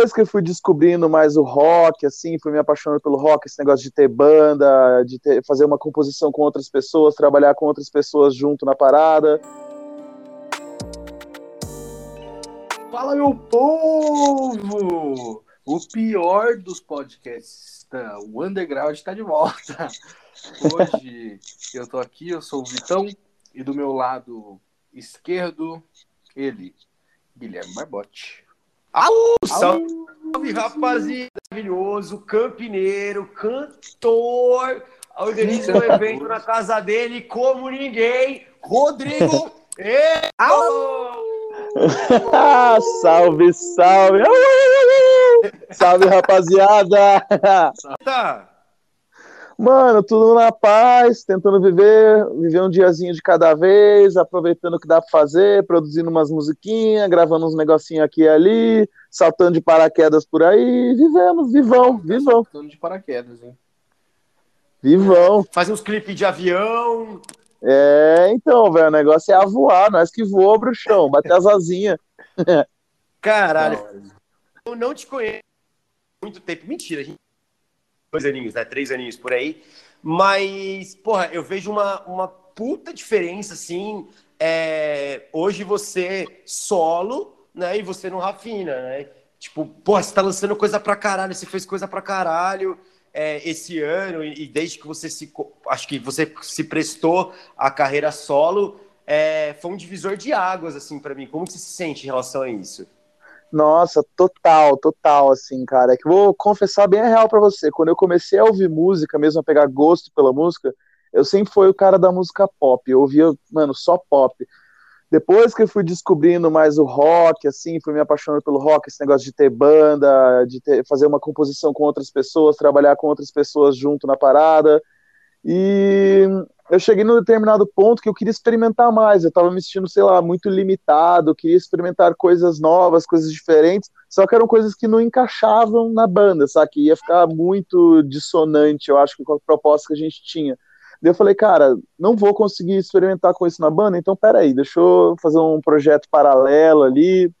depois que eu fui descobrindo mais o rock, assim, fui me apaixonando pelo rock, esse negócio de ter banda, de ter, fazer uma composição com outras pessoas, trabalhar com outras pessoas junto na parada. Fala, meu povo! O pior dos podcasts, tá? o Underground está de volta. Hoje eu tô aqui, eu sou o Vitão, e do meu lado esquerdo, ele, Guilherme Barbotti. Au, salve, salve rapaziada, maravilhoso, campineiro, cantor, organiza um evento na casa dele como ninguém, Rodrigo. e... salve, salve! salve, rapaziada! Tá. Mano, tudo na paz, tentando viver, viver um diazinho de cada vez, aproveitando o que dá pra fazer, produzindo umas musiquinhas, gravando uns negocinhos aqui e ali, saltando de paraquedas por aí, vivendo, vivão, vivão. Saltando de paraquedas, hein? Vivão. Fazer uns clipes de avião. É, então, velho, o negócio é a voar, nós que voa, bruxão, bater as asinhas. Caralho, eu não te conheço há muito tempo. Mentira, gente. Dois aninhos, né? Três aninhos por aí. Mas, porra, eu vejo uma, uma puta diferença, assim. É... Hoje você solo, né? E você não rafina, né? Tipo, porra, você tá lançando coisa pra caralho, você fez coisa pra caralho é, esse ano, e, e desde que você se. Acho que você se prestou à carreira solo, é, foi um divisor de águas, assim, para mim. Como você se sente em relação a isso? Nossa, total, total, assim, cara. É que vou confessar bem a real para você. Quando eu comecei a ouvir música, mesmo a pegar gosto pela música, eu sempre fui o cara da música pop. Eu ouvia, mano, só pop. Depois que eu fui descobrindo mais o rock, assim, fui me apaixonando pelo rock, esse negócio de ter banda, de ter, fazer uma composição com outras pessoas, trabalhar com outras pessoas junto na parada. E eu cheguei num determinado ponto que eu queria experimentar mais. Eu estava me sentindo, sei lá, muito limitado, queria experimentar coisas novas, coisas diferentes, só que eram coisas que não encaixavam na banda, sabe? Que ia ficar muito dissonante, eu acho, com a proposta que a gente tinha. Daí eu falei, cara, não vou conseguir experimentar com isso na banda, então peraí, deixa eu fazer um projeto paralelo ali.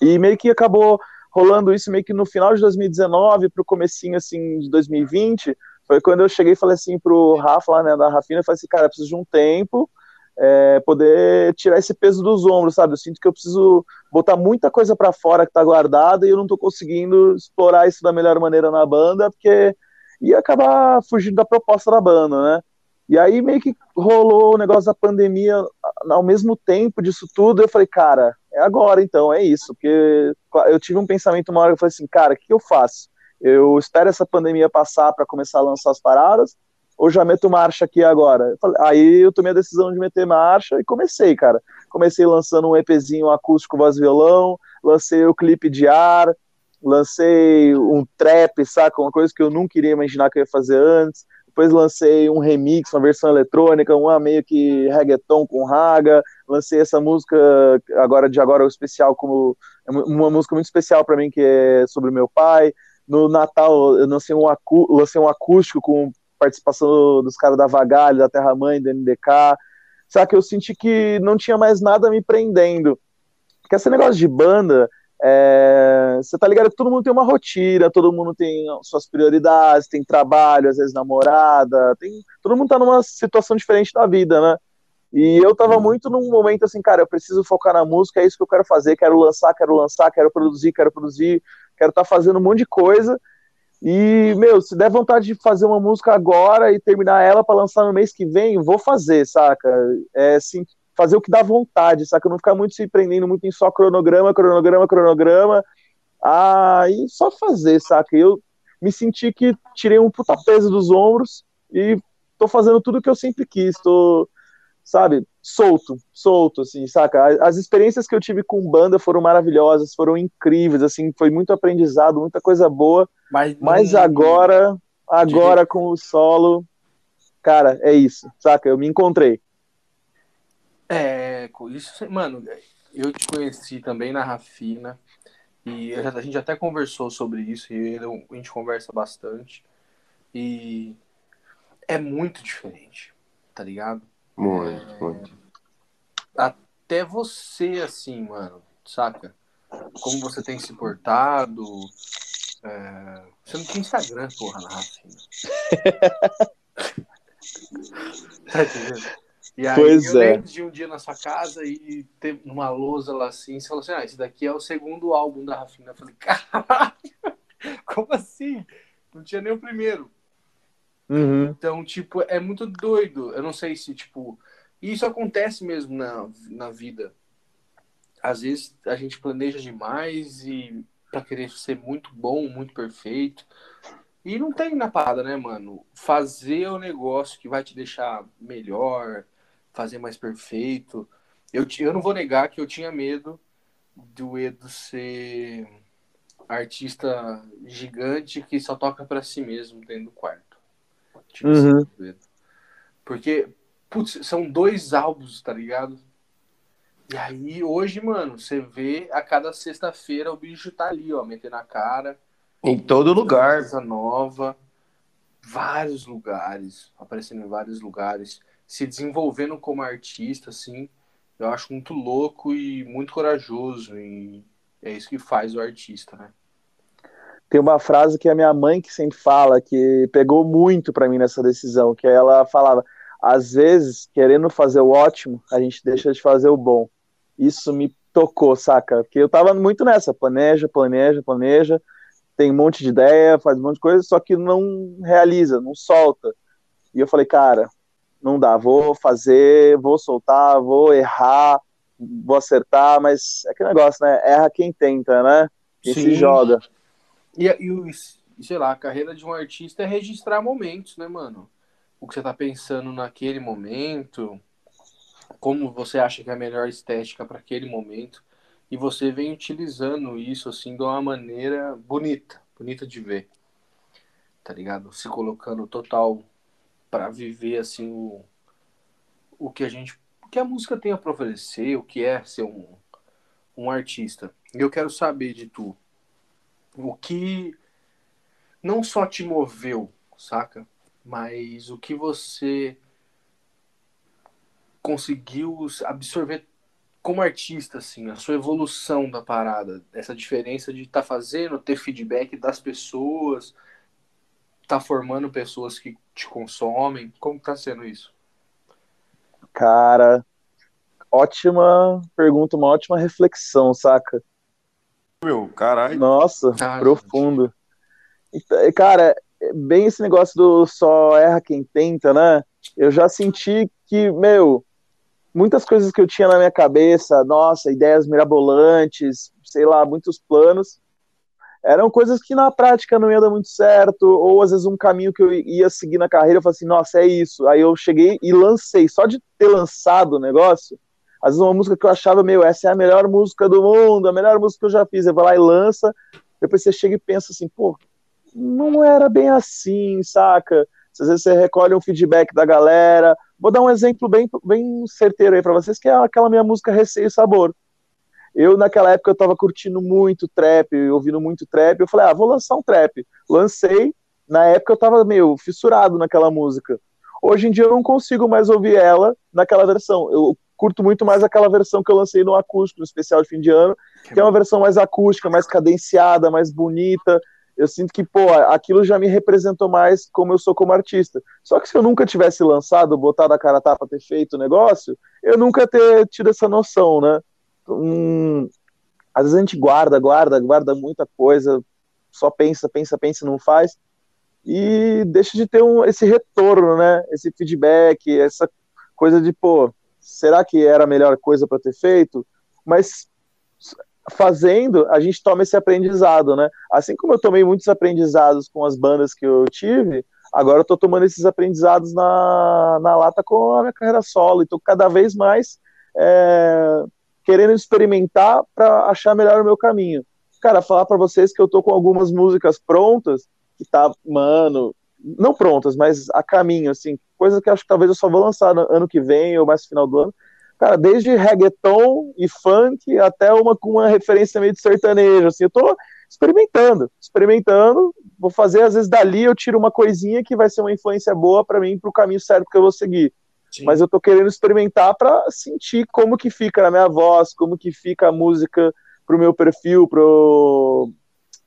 E meio que acabou rolando isso meio que no final de 2019 para o comecinho assim de 2020 foi quando eu cheguei e falei assim pro Rafa lá, né, da Rafina, eu falei assim, cara, eu preciso de um tempo, é, poder tirar esse peso dos ombros, sabe? Eu sinto que eu preciso botar muita coisa para fora que tá guardada e eu não tô conseguindo explorar isso da melhor maneira na banda, porque ia acabar fugindo da proposta da banda, né? E aí meio que rolou o negócio da pandemia ao mesmo tempo disso tudo, eu falei, cara, é agora então, é isso, porque eu tive um pensamento uma hora, eu falei assim, cara, o que eu faço? Eu espero essa pandemia passar para começar a lançar as paradas, ou já meto marcha aqui agora? Aí eu tomei a decisão de meter marcha e comecei, cara. Comecei lançando um EPzinho acústico voz violão, lancei o clipe de ar, lancei um trap, saca? Uma coisa que eu nunca iria imaginar que eu ia fazer antes. Depois lancei um remix, uma versão eletrônica, uma meio que reggaeton com raga. Lancei essa música agora de agora o especial como uma música muito especial para mim que é sobre meu pai. No Natal, eu lancei um, acú lancei um acústico com participação dos caras da Vagalho, da Terra Mãe, do NDK. Só que eu senti que não tinha mais nada me prendendo. Porque esse negócio de banda, é, você tá ligado que todo mundo tem uma rotina, todo mundo tem suas prioridades, tem trabalho, às vezes namorada, tem, todo mundo tá numa situação diferente da vida, né? E eu tava muito num momento assim, cara, eu preciso focar na música, é isso que eu quero fazer, quero lançar, quero lançar, quero produzir, quero produzir, quero estar tá fazendo um monte de coisa. E, meu, se der vontade de fazer uma música agora e terminar ela para lançar no mês que vem, vou fazer, saca? É assim, fazer o que dá vontade, saca? Não ficar muito se prendendo muito em só cronograma, cronograma, cronograma. Ah, e só fazer, saca? Eu me senti que tirei um puta peso dos ombros e tô fazendo tudo que eu sempre quis, tô sabe, solto, solto, assim, saca? As experiências que eu tive com banda foram maravilhosas, foram incríveis, assim, foi muito aprendizado, muita coisa boa, mas, mas agora, agora com o solo, cara, é isso, saca? Eu me encontrei. É, isso, mano, eu te conheci também na Rafina, e a gente até conversou sobre isso, e a gente conversa bastante, e é muito diferente, tá ligado? Muito, é... muito. Até você, assim, mano, saca? como você tem se portado. É... Você não tem Instagram, porra, na Rafina. tá entendendo? E aí Pois eu é. lembro de um dia na sua casa e ter uma lousa lá assim, você falou assim, ah, esse daqui é o segundo álbum da Rafina. Eu falei, caralho, como assim? Não tinha nem o primeiro. Uhum. Então, tipo, é muito doido. Eu não sei se, tipo. Isso acontece mesmo na, na vida. Às vezes a gente planeja demais e pra querer ser muito bom, muito perfeito. E não tem na parada, né, mano? Fazer o negócio que vai te deixar melhor, fazer mais perfeito. Eu, eu não vou negar que eu tinha medo do Edo ser artista gigante que só toca pra si mesmo dentro do quarto. Tipo Uhum. assim, do Edo. Porque, putz, são dois álbuns, tá ligado? E aí, hoje, mano, você vê a cada sexta-feira o bicho tá ali, ó, metendo a cara. Em todo lugar. Coisa nova, vários lugares, aparecendo em vários lugares, se desenvolvendo como artista, assim, eu acho muito louco e muito corajoso, e é isso que faz o artista, né? Tem uma frase que a minha mãe que sempre fala, que pegou muito pra mim nessa decisão, que ela falava, às vezes, querendo fazer o ótimo, a gente deixa de fazer o bom. Isso me tocou, saca? Porque eu tava muito nessa, planeja, planeja, planeja, tem um monte de ideia, faz um monte de coisa, só que não realiza, não solta. E eu falei, cara, não dá, vou fazer, vou soltar, vou errar, vou acertar, mas é aquele negócio, né? Erra quem tenta, né? Quem se Sim. joga. E, e, sei lá, a carreira de um artista é registrar momentos, né, mano? O que você tá pensando naquele momento, como você acha que é a melhor estética para aquele momento, e você vem utilizando isso, assim, de uma maneira bonita, bonita de ver, tá ligado? Se colocando total para viver, assim, o, o que a gente, o que a música tem a oferecer, o que é ser um, um artista. E eu quero saber de tu, o que não só te moveu, saca? Mas o que você conseguiu absorver como artista, assim, a sua evolução da parada, essa diferença de estar fazendo, ter feedback das pessoas, tá formando pessoas que te consomem, como tá sendo isso? Cara, ótima pergunta, uma ótima reflexão, saca? Meu, caralho. Nossa, Ah, profundo. Então, Cara, é bem esse negócio do só erra quem tenta, né? Eu já senti que, meu, muitas coisas que eu tinha na minha cabeça, nossa, ideias mirabolantes, sei lá, muitos planos, eram coisas que na prática não ia dar muito certo, ou às vezes um caminho que eu ia seguir na carreira, eu falei assim, nossa, é isso. Aí eu cheguei e lancei, só de ter lançado o negócio, às vezes uma música que eu achava, meu, essa é a melhor música do mundo, a melhor música que eu já fiz, eu vou lá e lança, depois você chega e pensa assim, pô, não era bem assim, saca? Às vezes você recolhe um feedback da galera. Vou dar um exemplo bem, bem certeiro aí pra vocês, que é aquela minha música Receio e Sabor. Eu, naquela época, eu tava curtindo muito trap, ouvindo muito trap. Eu falei, ah, vou lançar um trap. Lancei. Na época, eu tava meio fissurado naquela música. Hoje em dia, eu não consigo mais ouvir ela naquela versão. Eu curto muito mais aquela versão que eu lancei no acústico, no especial de fim de ano, que é uma versão mais acústica, mais cadenciada, mais bonita. Eu sinto que, pô, aquilo já me representou mais como eu sou como artista. Só que se eu nunca tivesse lançado, botado a cara a tapa, ter feito o negócio, eu nunca ter tido essa noção, né? Hum, às vezes a gente guarda, guarda, guarda muita coisa, só pensa, pensa, pensa e não faz, e deixa de ter um, esse retorno, né? Esse feedback, essa coisa de, pô, será que era a melhor coisa para ter feito? Mas fazendo, a gente toma esse aprendizado, né? Assim como eu tomei muitos aprendizados com as bandas que eu tive, agora eu tô tomando esses aprendizados na, na lata com a minha carreira solo, e tô cada vez mais é, querendo experimentar para achar melhor o meu caminho. Cara, falar para vocês que eu tô com algumas músicas prontas, que tá, mano, não prontas, mas a caminho, assim, coisas que acho que talvez eu só vou lançar no ano que vem ou mais no final do ano, cara, desde reggaeton e funk até uma com uma referência meio de sertanejo, assim, eu tô experimentando, experimentando, vou fazer, às vezes dali eu tiro uma coisinha que vai ser uma influência boa para mim, pro caminho certo que eu vou seguir. Sim. Mas eu tô querendo experimentar para sentir como que fica na minha voz, como que fica a música pro meu perfil, pro,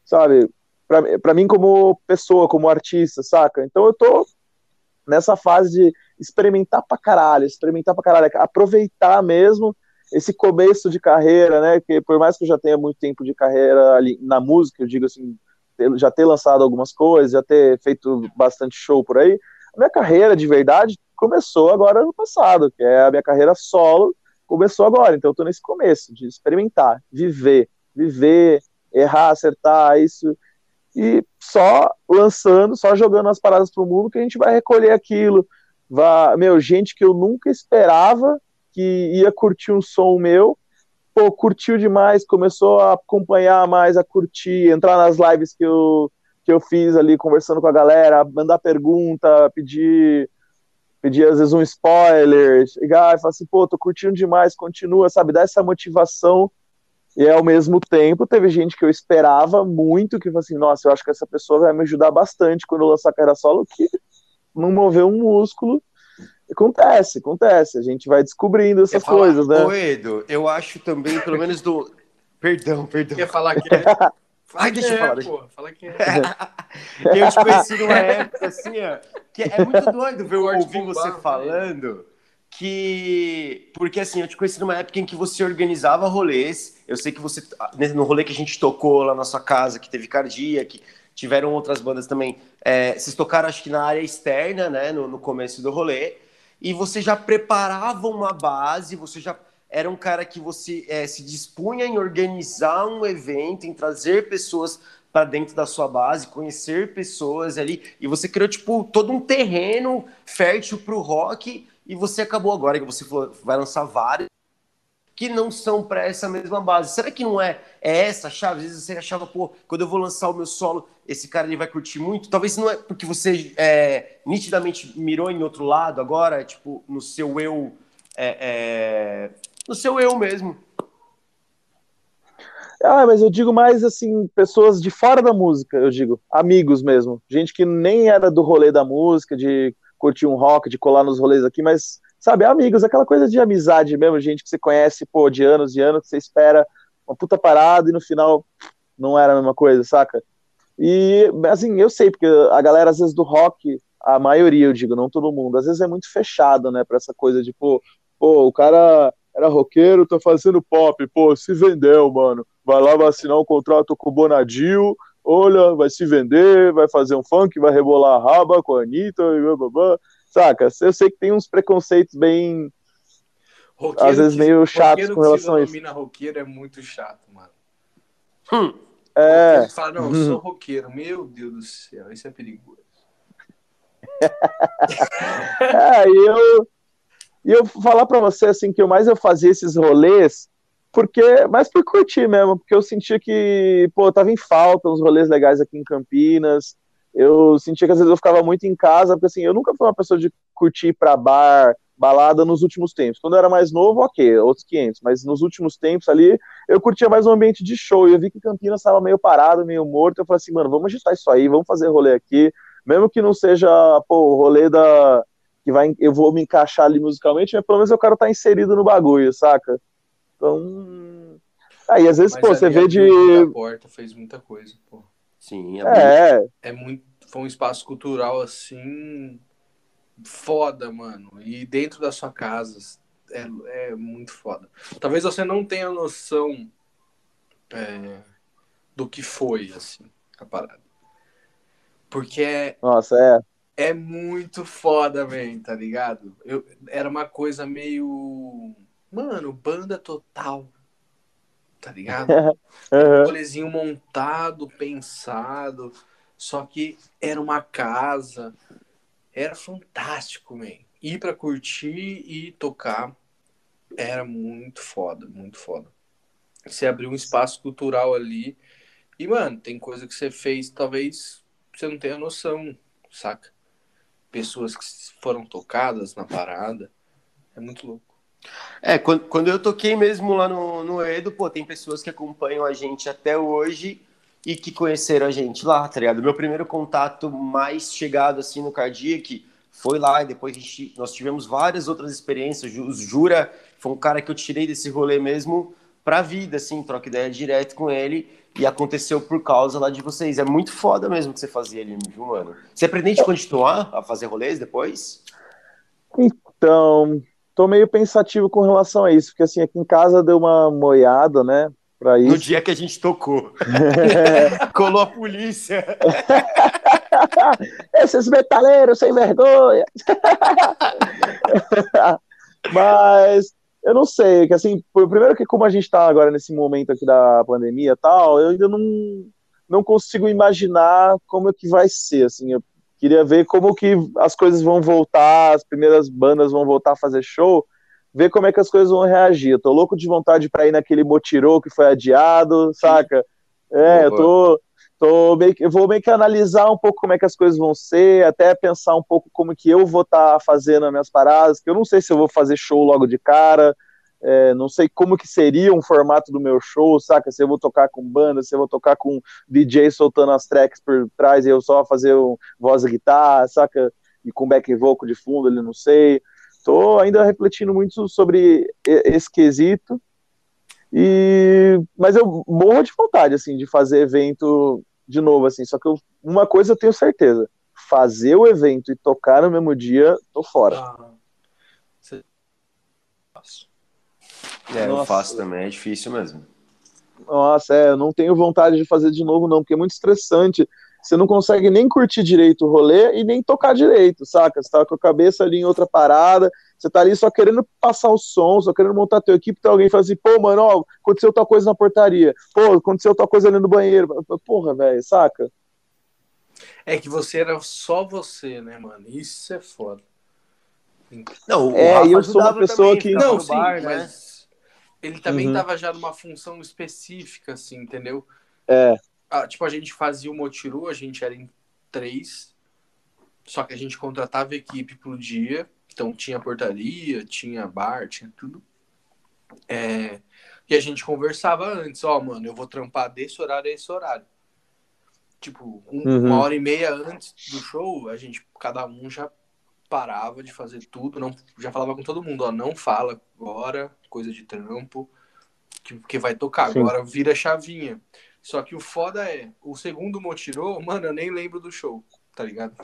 sabe, para mim como pessoa, como artista, saca? Então eu tô nessa fase de experimentar pra caralho, experimentar pra caralho, aproveitar mesmo esse começo de carreira, né? Que por mais que eu já tenha muito tempo de carreira ali na música, eu digo assim, já ter lançado algumas coisas, já ter feito bastante show por aí, a minha carreira de verdade começou agora no passado, que é a minha carreira solo, começou agora. Então eu tô nesse começo de experimentar, viver, viver, errar, acertar, isso e só lançando, só jogando as paradas pro mundo que a gente vai recolher aquilo. Meu, gente que eu nunca esperava que ia curtir um som meu, pô, curtiu demais, começou a acompanhar mais, a curtir, entrar nas lives que eu, que eu fiz ali, conversando com a galera, mandar pergunta, pedir, pedir às vezes um spoiler, chegar e falar assim, pô, tô curtindo demais, continua, sabe, dar essa motivação e ao mesmo tempo, teve gente que eu esperava muito, que falou assim, nossa, eu acho que essa pessoa vai me ajudar bastante quando eu lançar carreira solo, que não moveu um músculo. Acontece, acontece. A gente vai descobrindo essas falar, coisas, né? Ô, Edo, eu acho também, pelo menos do. Perdão, perdão. Quer falar que é. Ai, deixa eu falar. Pô, fala que é. eu te conheci numa época assim, ó, que é muito doido ver ouvir você falando que. Porque assim, eu te conheci numa época em que você organizava rolês. Eu sei que você. No rolê que a gente tocou lá na sua casa, que teve Cardia, que tiveram outras bandas também. É, vocês tocaram, acho que na área externa, né? No, no começo do rolê. E você já preparava uma base, você já era um cara que você é, se dispunha em organizar um evento, em trazer pessoas para dentro da sua base, conhecer pessoas ali, e você criou tipo todo um terreno fértil para o rock e você acabou agora, que você falou, vai lançar vários que não são para essa mesma base. Será que não é, é essa a chave? Às vezes você achava, pô, quando eu vou lançar o meu solo, esse cara ele vai curtir muito. Talvez não é porque você é, nitidamente mirou em outro lado agora, tipo, no seu eu. É, é, no seu eu mesmo. Ah, mas eu digo mais assim, pessoas de fora da música, eu digo, amigos mesmo. Gente que nem era do rolê da música, de curtir um rock, de colar nos rolês aqui, mas, sabe, amigos, aquela coisa de amizade mesmo, gente que você conhece, pô, de anos e anos, que você espera uma puta parada e no final não era a mesma coisa, saca? E, assim, eu sei, porque a galera, às vezes, do rock, a maioria, eu digo, não todo mundo, às vezes é muito fechado, né, pra essa coisa de, pô, pô o cara era roqueiro, tá fazendo pop, pô, se vendeu, mano. Vai lá, vai assinar um contrato com o Bonadil, olha, vai se vender, vai fazer um funk, vai rebolar a raba com a Anitta, e blá, blá, blá. saca? Eu sei que tem uns preconceitos bem. Roqueiro às vezes meio chatos com relação a isso. Roqueiro roqueiro é muito chato, mano. Hum. É. Fala, não, eu sou roqueiro. Meu Deus do céu, isso é perigoso. é, e eu, e eu falar para você assim que eu mais eu fazia esses rolês porque mais por curtir mesmo, porque eu sentia que, pô, tava em falta uns rolês legais aqui em Campinas. Eu sentia que às vezes eu ficava muito em casa, porque assim, eu nunca fui uma pessoa de curtir para bar, balada nos últimos tempos. Quando eu era mais novo, ok, outros 500, mas nos últimos tempos ali, eu curtia mais um ambiente de show. E eu vi que Campinas estava meio parado, meio morto. Eu falei assim, mano, vamos agitar isso aí, vamos fazer rolê aqui, mesmo que não seja, pô, rolê da que vai eu vou me encaixar ali musicalmente, mas pelo menos eu quero estar inserido no bagulho, saca? Então. Aí, às vezes, Mas pô, você vê de. A porta fez muita coisa, pô. Sim, é. É, é muito. Foi um espaço cultural assim. Foda, mano. E dentro da sua casa. É, é muito foda. Talvez você não tenha noção é, do que foi, assim, a parada. Porque é. Nossa, é. É muito foda, velho, tá ligado? Eu, era uma coisa meio Mano, banda total. Tá ligado? uhum. Rolezinho montado, pensado. Só que era uma casa. Era fantástico, man. Ir pra curtir e tocar era muito foda, muito foda. Você abriu um espaço cultural ali. E, mano, tem coisa que você fez, talvez você não tenha noção, saca? Pessoas que foram tocadas na parada. É muito louco. É, quando, quando eu toquei mesmo lá no, no Edo, pô, tem pessoas que acompanham a gente até hoje e que conheceram a gente lá, tá ligado? Meu primeiro contato mais chegado, assim, no Cardiac foi lá, e depois gente, nós tivemos várias outras experiências. O Jura foi um cara que eu tirei desse rolê mesmo pra vida, assim, troca ideia direto com ele. E aconteceu por causa lá de vocês. É muito foda mesmo que você fazia ali, viu, mano? Você pretende continuar a fazer rolês depois? Então, tô meio pensativo com relação a isso, porque assim, aqui em casa deu uma moiada, né? Pra isso. No dia que a gente tocou. Colou a polícia. Esses metaleiros sem vergonha. Mas eu não sei, que assim, primeiro que como a gente tá agora nesse momento aqui da pandemia e tal, eu ainda não, não consigo imaginar como é que vai ser, assim, eu queria ver como que as coisas vão voltar, as primeiras bandas vão voltar a fazer show, ver como é que as coisas vão reagir. Eu tô louco de vontade para ir naquele motirô que foi adiado, saca? É, eu tô, tô meio que, eu vou meio que analisar um pouco como é que as coisas vão ser, até pensar um pouco como que eu vou estar tá fazendo as minhas paradas, que eu não sei se eu vou fazer show logo de cara, é, não sei como que seria um formato do meu show, saca? Se eu vou tocar com banda, se eu vou tocar com DJ soltando as tracks por trás e eu só fazer um voz e guitarra, saca? E com back vocal de fundo, ele não sei. Tô ainda refletindo muito sobre esse quesito. E mas eu morro de vontade assim de fazer evento de novo assim, só que eu, uma coisa eu tenho certeza, fazer o evento e tocar no mesmo dia, tô fora. Ah, você... É, Nossa. eu faço também, é difícil mesmo. Nossa, é, eu não tenho vontade de fazer de novo, não, porque é muito estressante. Você não consegue nem curtir direito o rolê e nem tocar direito, saca? Você tá com a cabeça ali em outra parada, você tá ali só querendo passar o som, só querendo montar teu equipe, tem alguém fala assim, pô, mano, ó, aconteceu tal coisa na portaria, pô, aconteceu tal coisa ali no banheiro. Porra, velho, saca? É que você era só você, né, mano? Isso é foda. Não, é, eu sou uma pessoa também, que. Não, sim, bar, né? mas ele também uhum. tava já numa função específica, assim, entendeu? É. Ah, tipo, a gente fazia o Motiru, a gente era em três, só que a gente contratava equipe pro dia, então tinha portaria, tinha bar, tinha tudo. É, e a gente conversava antes, ó, oh, mano, eu vou trampar desse horário a esse horário. Tipo, um, uhum. uma hora e meia antes do show, a gente, cada um já parava de fazer tudo, não, já falava com todo mundo, ó, não fala agora, coisa de trampo, que, que vai tocar, Sim. agora vira chavinha. Só que o foda é, o segundo motirou, mano, eu nem lembro do show, tá ligado?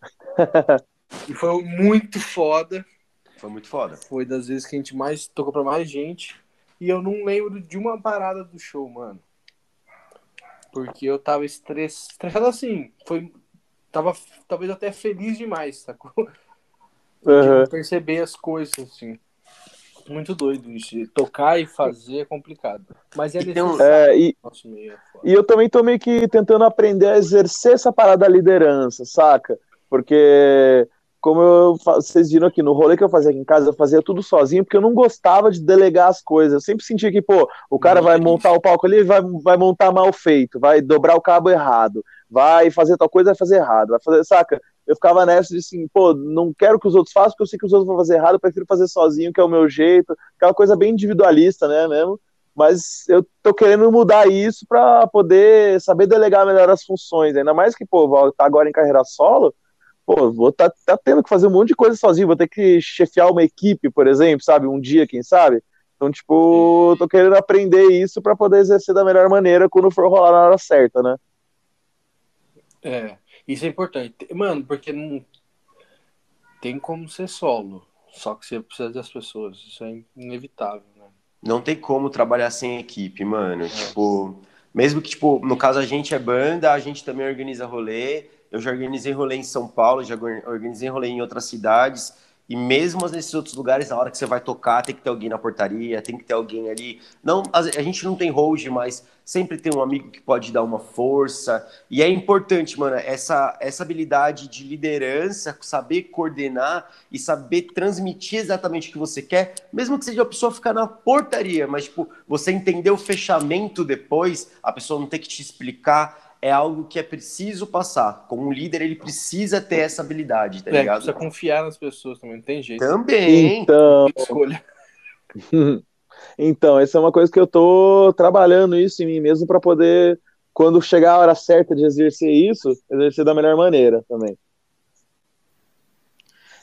e foi muito foda. Foi muito foda. Foi das vezes que a gente mais tocou pra mais gente. E eu não lembro de uma parada do show, mano. Porque eu tava estressado assim. Foi. Tava talvez até feliz demais, sacou? Uhum. perceber as coisas, assim. Muito doido isso. Tocar e fazer é complicado. Mas é necessário. É, e, e eu também tô meio que tentando aprender a exercer essa parada da liderança, saca? Porque, como eu, vocês viram aqui, no rolê que eu fazia aqui em casa, eu fazia tudo sozinho, porque eu não gostava de delegar as coisas. Eu sempre sentia que, pô, o cara vai montar o palco ali, vai, vai montar mal feito, vai dobrar o cabo errado, vai fazer tal coisa, vai fazer errado, vai fazer, saca? Eu ficava nessa de assim, pô, não quero que os outros façam, porque eu sei que os outros vão fazer errado, eu prefiro fazer sozinho, que é o meu jeito, aquela coisa bem individualista, né, mesmo. Mas eu tô querendo mudar isso para poder saber delegar melhor as funções, ainda mais que, pô, tá agora em carreira solo, pô, vou tá, tá tendo que fazer um monte de coisa sozinho, vou ter que chefiar uma equipe, por exemplo, sabe, um dia, quem sabe. Então, tipo, tô querendo aprender isso para poder exercer da melhor maneira quando for rolar na hora certa, né? É, isso é importante. Mano, porque não tem como ser solo. Só que você precisa das pessoas. Isso é inevitável, né? Não tem como trabalhar sem equipe, mano. É. Tipo, mesmo que, tipo, no caso a gente é banda, a gente também organiza rolê. Eu já organizei rolê em São Paulo, já organizei rolê em outras cidades. E mesmo nesses outros lugares, na hora que você vai tocar, tem que ter alguém na portaria, tem que ter alguém ali. Não, a, gente não tem host, mas sempre tem um amigo que pode dar uma força. E é importante, mano, essa, essa habilidade de liderança, saber coordenar e saber transmitir exatamente o que você quer, mesmo que seja a pessoa ficar na portaria, mas tipo, você entender o fechamento depois, a pessoa não ter que te explicar é algo que é preciso passar. Como um líder, ele precisa ter essa habilidade, tá é, ligado? Precisa confiar nas pessoas também, não tem jeito. Também. Então, escolha. então, essa é uma coisa que eu tô trabalhando isso em mim mesmo para poder, quando chegar a hora certa de exercer isso, exercer da melhor maneira também.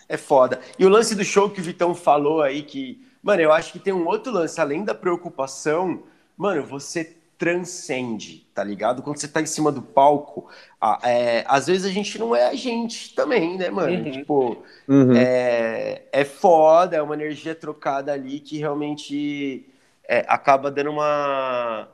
É foda. E o lance do show que o Vitão falou aí, que, mano, eu acho que tem um outro lance, além da preocupação mano, você transcende, tá ligado? Quando você tá em cima do palco, é, às vezes a gente não é a gente também, né, mano? Uhum. Tipo, uhum. É, é foda, é uma energia trocada ali que realmente é, acaba dando uma.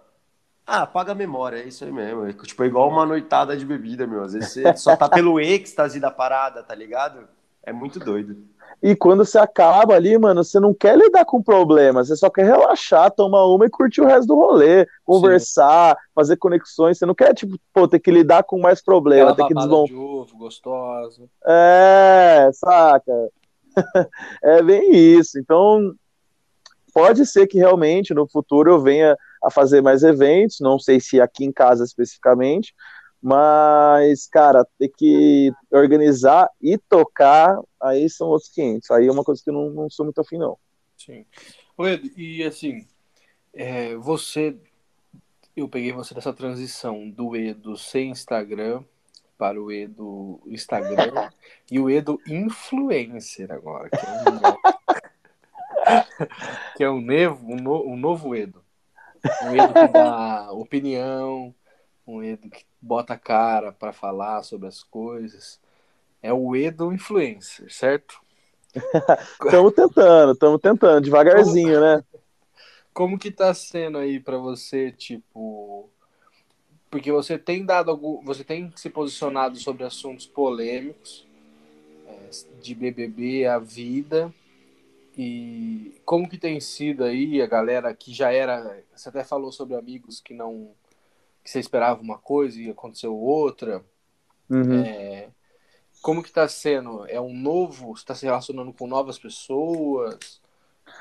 Ah, apaga a memória, é isso aí mesmo. É, tipo, é igual uma noitada de bebida, meu. Às vezes você só tá pelo êxtase da parada, tá ligado? É muito doido. E quando você acaba ali, mano, você não quer lidar com problemas, você só quer relaxar, tomar uma e curtir o resto do rolê, conversar, Sim. fazer conexões. Você não quer, tipo, pô, ter que lidar com mais problemas, ter que desmontar. de ovo gostoso. É, saca? é bem isso. Então, pode ser que realmente no futuro eu venha a fazer mais eventos, não sei se aqui em casa especificamente, mas, cara, ter que organizar e tocar, aí são outros 500. Aí é uma coisa que eu não, não sou muito afim, não. Sim. Edu, e assim, é, você. Eu peguei você dessa transição do Edo sem Instagram para o Edo Instagram e o Edo influencer agora, que é um, que é um, novo, um, no, um novo Edo. Um Edo que dá opinião, um Edo que bota a cara para falar sobre as coisas. É o Edo influencer, certo? Estamos tentando, estamos tentando, devagarzinho, como, né? Como que tá sendo aí para você, tipo, porque você tem dado algum, você tem se posicionado sobre assuntos polêmicos é, de BBB, a vida e como que tem sido aí a galera que já era, você até falou sobre amigos que não que você esperava uma coisa e aconteceu outra. Uhum. É, como que está sendo? É um novo? Você está se relacionando com novas pessoas?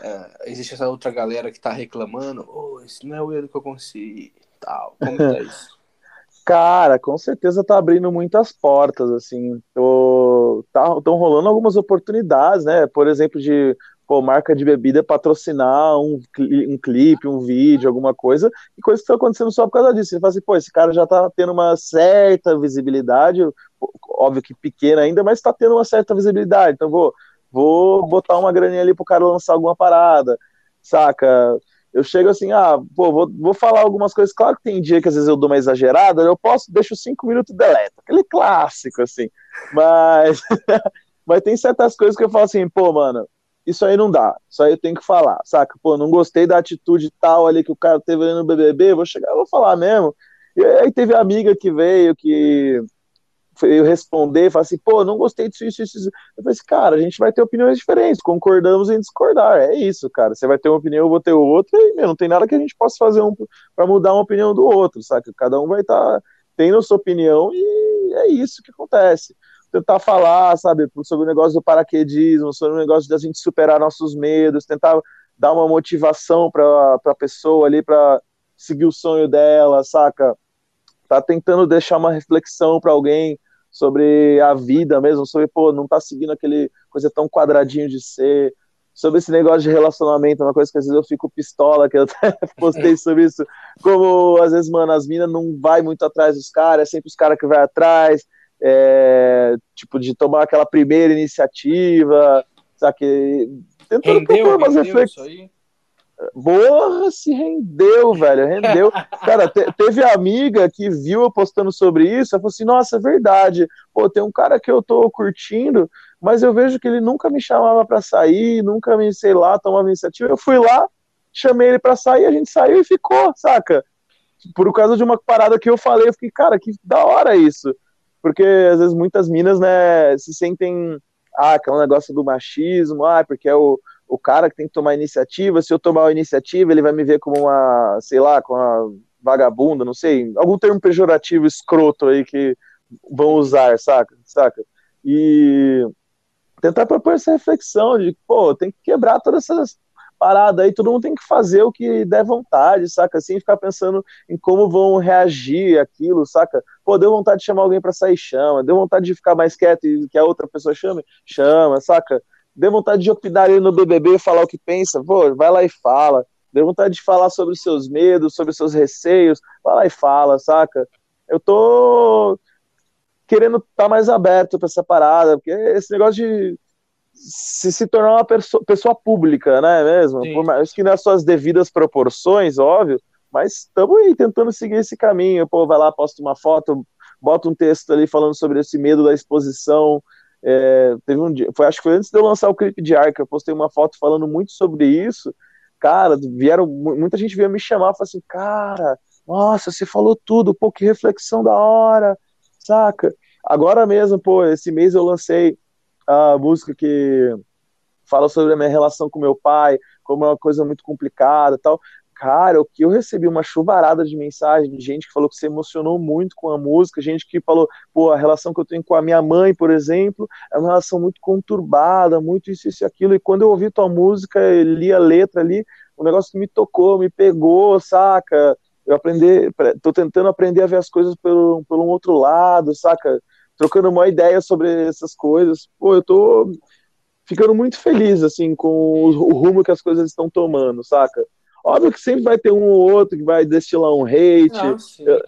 É, existe essa outra galera que está reclamando? Oh, esse não é o erro que eu consegui. Tal. Como que tá isso? Cara, com certeza tá abrindo muitas portas, assim. Tô, tá, estão rolando algumas oportunidades, né? Por exemplo, de pô, marca de bebida patrocinar um, um clipe, um vídeo, alguma coisa, e coisas que estão acontecendo só por causa disso. Você fala assim, pô, esse cara já tá tendo uma certa visibilidade, óbvio que pequena ainda, mas tá tendo uma certa visibilidade, então vou, vou botar uma graninha ali pro cara lançar alguma parada, saca? Eu chego assim, ah, pô, vou, vou falar algumas coisas, claro que tem dia que às vezes eu dou uma exagerada, eu posso, deixo cinco minutos e deleto, aquele clássico, assim, mas... mas tem certas coisas que eu falo assim, pô, mano, isso aí não dá, isso aí eu tenho que falar, saca? Pô, não gostei da atitude tal ali que o cara teve ali no BBB, vou chegar, vou falar mesmo. E aí teve amiga que veio, que eu responder, falar assim, pô, não gostei disso, isso, isso, isso. Eu falei assim, cara, a gente vai ter opiniões diferentes, concordamos em discordar, é isso, cara. Você vai ter uma opinião, eu vou ter outra, e, meu, não tem nada que a gente possa fazer um, para mudar uma opinião do outro, saca? Cada um vai estar tá tendo a sua opinião e é isso que acontece tentar falar, sabe, sobre o negócio do paraquedismo, sobre o negócio da gente superar nossos medos, tentar dar uma motivação para a pessoa ali para seguir o sonho dela, saca? Tá tentando deixar uma reflexão para alguém sobre a vida mesmo, sobre, pô, não tá seguindo aquele coisa tão quadradinho de ser, sobre esse negócio de relacionamento, uma coisa que às vezes eu fico pistola, que eu até postei sobre isso, como às vezes, mano, as minas não vai muito atrás dos caras, é sempre os caras que vai atrás, é, tipo, de tomar aquela primeira iniciativa, sabe? Tentando rendeu, propor umas reflexões. Porra, se rendeu, velho, rendeu. cara, te, teve amiga que viu eu postando sobre isso, ela falou assim, nossa, é verdade, pô, tem um cara que eu tô curtindo, mas eu vejo que ele nunca me chamava para sair, nunca me, sei lá, tomava iniciativa, eu fui lá, chamei ele para sair, a gente saiu e ficou, saca? Por causa de uma parada que eu falei, eu fiquei, cara, que da hora isso porque às vezes muitas minas, né, se sentem, ah, aquele negócio do machismo, ah, porque é o, o cara que tem que tomar iniciativa, se eu tomar a iniciativa, ele vai me ver como uma, sei lá, com uma vagabunda, não sei, algum termo pejorativo escroto aí que vão usar, saca? Saca? E tentar propor essa reflexão de, pô, tem que quebrar todas essas parada aí, todo mundo tem que fazer o que der vontade, saca? Assim, ficar pensando em como vão reagir aquilo, saca? Pô, deu vontade de chamar alguém para sair, chama. Deu vontade de ficar mais quieto e que a outra pessoa chame, chama, saca? Deu vontade de opinar ali no BBB falar o que pensa, pô, vai lá e fala. Deu vontade de falar sobre os seus medos, sobre os seus receios, vai lá e fala, saca? Eu tô querendo estar tá mais aberto para essa parada, porque esse negócio de se, se tornar uma pessoa, pessoa pública, né, mesmo? Sim. Por mais que nas suas devidas proporções, óbvio, Mas estamos aí tentando seguir esse caminho. Pô, vai lá, posta uma foto, bota um texto ali falando sobre esse medo da exposição. É, teve um dia, foi, acho que foi antes de eu lançar o clipe de Arca, eu postei uma foto falando muito sobre isso. Cara, vieram, muita gente veio me chamar, falou assim, cara, nossa, você falou tudo, pô, que reflexão da hora, saca? Agora mesmo, pô, esse mês eu lancei a música que fala sobre a minha relação com meu pai, como é uma coisa muito complicada tal. Cara, o que eu recebi uma chuvarada de mensagem de gente que falou que se emocionou muito com a música, gente que falou, pô, a relação que eu tenho com a minha mãe, por exemplo, é uma relação muito conturbada, muito isso, isso e aquilo. E quando eu ouvi tua música, li a letra ali, o negócio que me tocou, me pegou, saca? Eu aprendi, tô tentando aprender a ver as coisas pelo, pelo um outro lado, saca? Trocando uma ideia sobre essas coisas. Pô, eu tô ficando muito feliz, assim, com o, rumo que as coisas estão tomando, saca? Óbvio que sempre vai ter um ou outro que vai destilar um hate. Não, sim, eu,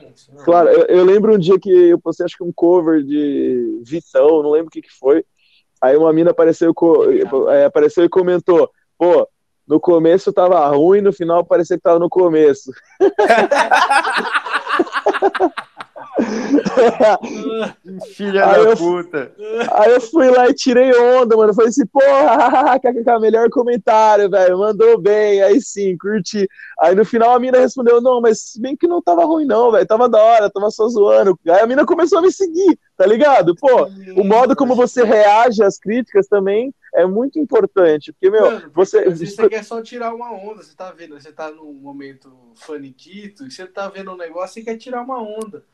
claro, eu, eu, lembro um dia que eu postei, acho que um cover de Vitão, não lembro o que, que foi. Aí uma mina apareceu, é, apareceu e comentou: pô, no começo tava ruim, no final parecia que tava no começo. Filha aí da eu, puta. Aí eu fui lá e tirei onda, mano. Falei assim, porra, melhor comentário, velho. Mandou bem. Aí sim, curti. Aí no final a mina respondeu, não, mas bem que não tava ruim, não, velho. Tava da hora, tava só zoando. Aí a mina começou a me seguir, tá ligado? Pô, o modo como você reage às críticas também é muito importante. Porque, meu, Mano, você. Você quer só tirar uma onda, você tá vendo, você tá num momento faniquito, você tá vendo um negócio e quer tirar uma onda.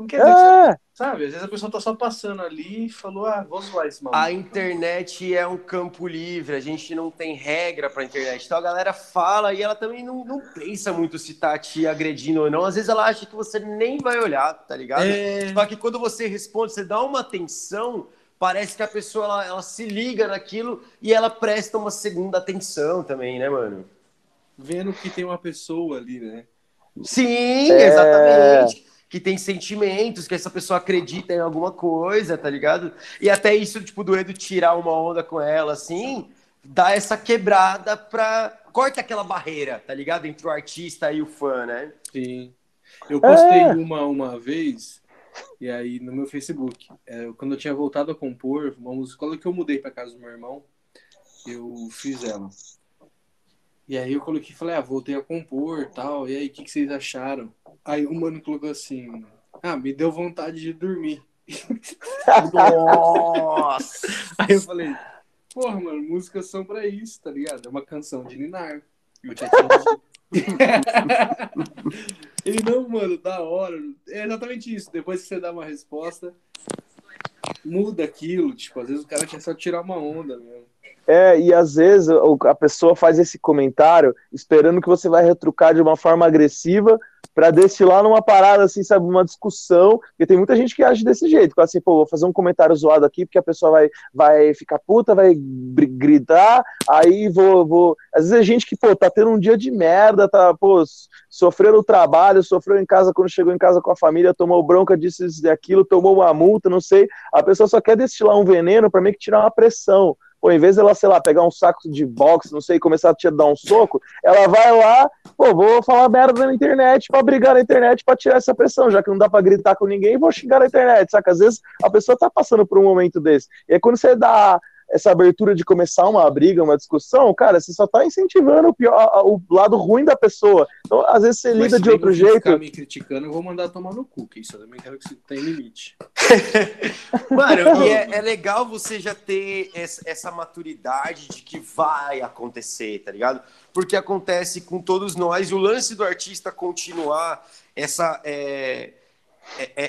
Não quer dizer é. que você, sabe? Às vezes a pessoa tá só passando ali e falou, ah, vou zoar esse maluco. A internet é um campo livre, a gente não tem regra pra internet. Então a galera fala e ela também não, não pensa muito se tá te agredindo ou não. Às vezes ela acha que você nem vai olhar, tá ligado? É... Só que quando você responde, você dá uma atenção, parece que a pessoa ela, ela se liga naquilo e ela presta uma segunda atenção também, né, mano? Vendo que tem uma pessoa ali, né? Sim, é... exatamente que tem sentimentos, que essa pessoa acredita em alguma coisa, tá ligado? E até isso, tipo, do Edu tirar uma onda com ela, assim, dá essa quebrada pra. Corta aquela barreira, tá ligado? Entre o artista e o fã, né? Sim. Eu postei é. uma uma vez, e aí no meu Facebook, é, quando eu tinha voltado a compor, uma música que eu mudei pra casa do meu irmão, eu fiz ela. E aí eu coloquei, falei, ah, voltei a compor tal. E aí, o que, que vocês acharam? Aí o mano colocou assim, ah, me deu vontade de dormir. Nossa! aí eu falei, porra, mano, músicas são pra isso, tá ligado? É uma canção de Ninar. Eu tinha Ele, não, mano, da hora. É exatamente isso. Depois que você dá uma resposta, muda aquilo. Tipo, às vezes o cara quer só tirar uma onda mesmo. É, e às vezes a pessoa faz esse comentário esperando que você vai retrucar de uma forma agressiva para destilar numa parada assim, sabe, uma discussão, porque tem muita gente que age desse jeito, que assim, pô, vou fazer um comentário zoado aqui porque a pessoa vai, vai ficar puta, vai gritar, aí vou, vou, às vezes é gente que, pô, tá tendo um dia de merda, tá, pô, sofreu no trabalho, sofreu em casa quando chegou em casa com a família, tomou bronca disso e daquilo, tomou uma multa, não sei, a pessoa só quer destilar um veneno para meio que tirar uma pressão, Pô, em vez dela, sei lá, pegar um saco de boxe, não sei, começar a te dar um soco, ela vai lá, pô, vou falar merda na internet pra brigar na internet pra tirar essa pressão, já que não dá pra gritar com ninguém, vou xingar na internet, saca? Às vezes a pessoa tá passando por um momento desse. E aí quando você dá essa abertura de começar uma briga, uma discussão, cara, você só tá incentivando o, pior, o lado ruim da pessoa. Então, às vezes você lida de outro jeito. ficar me criticando, eu vou mandar tomar no cu, que isso eu também quero que você tenha limite. Mano, e é, é, legal você já ter essa, essa maturidade de que vai acontecer, tá ligado? Porque acontece com todos nós, e o lance do artista continuar essa. É,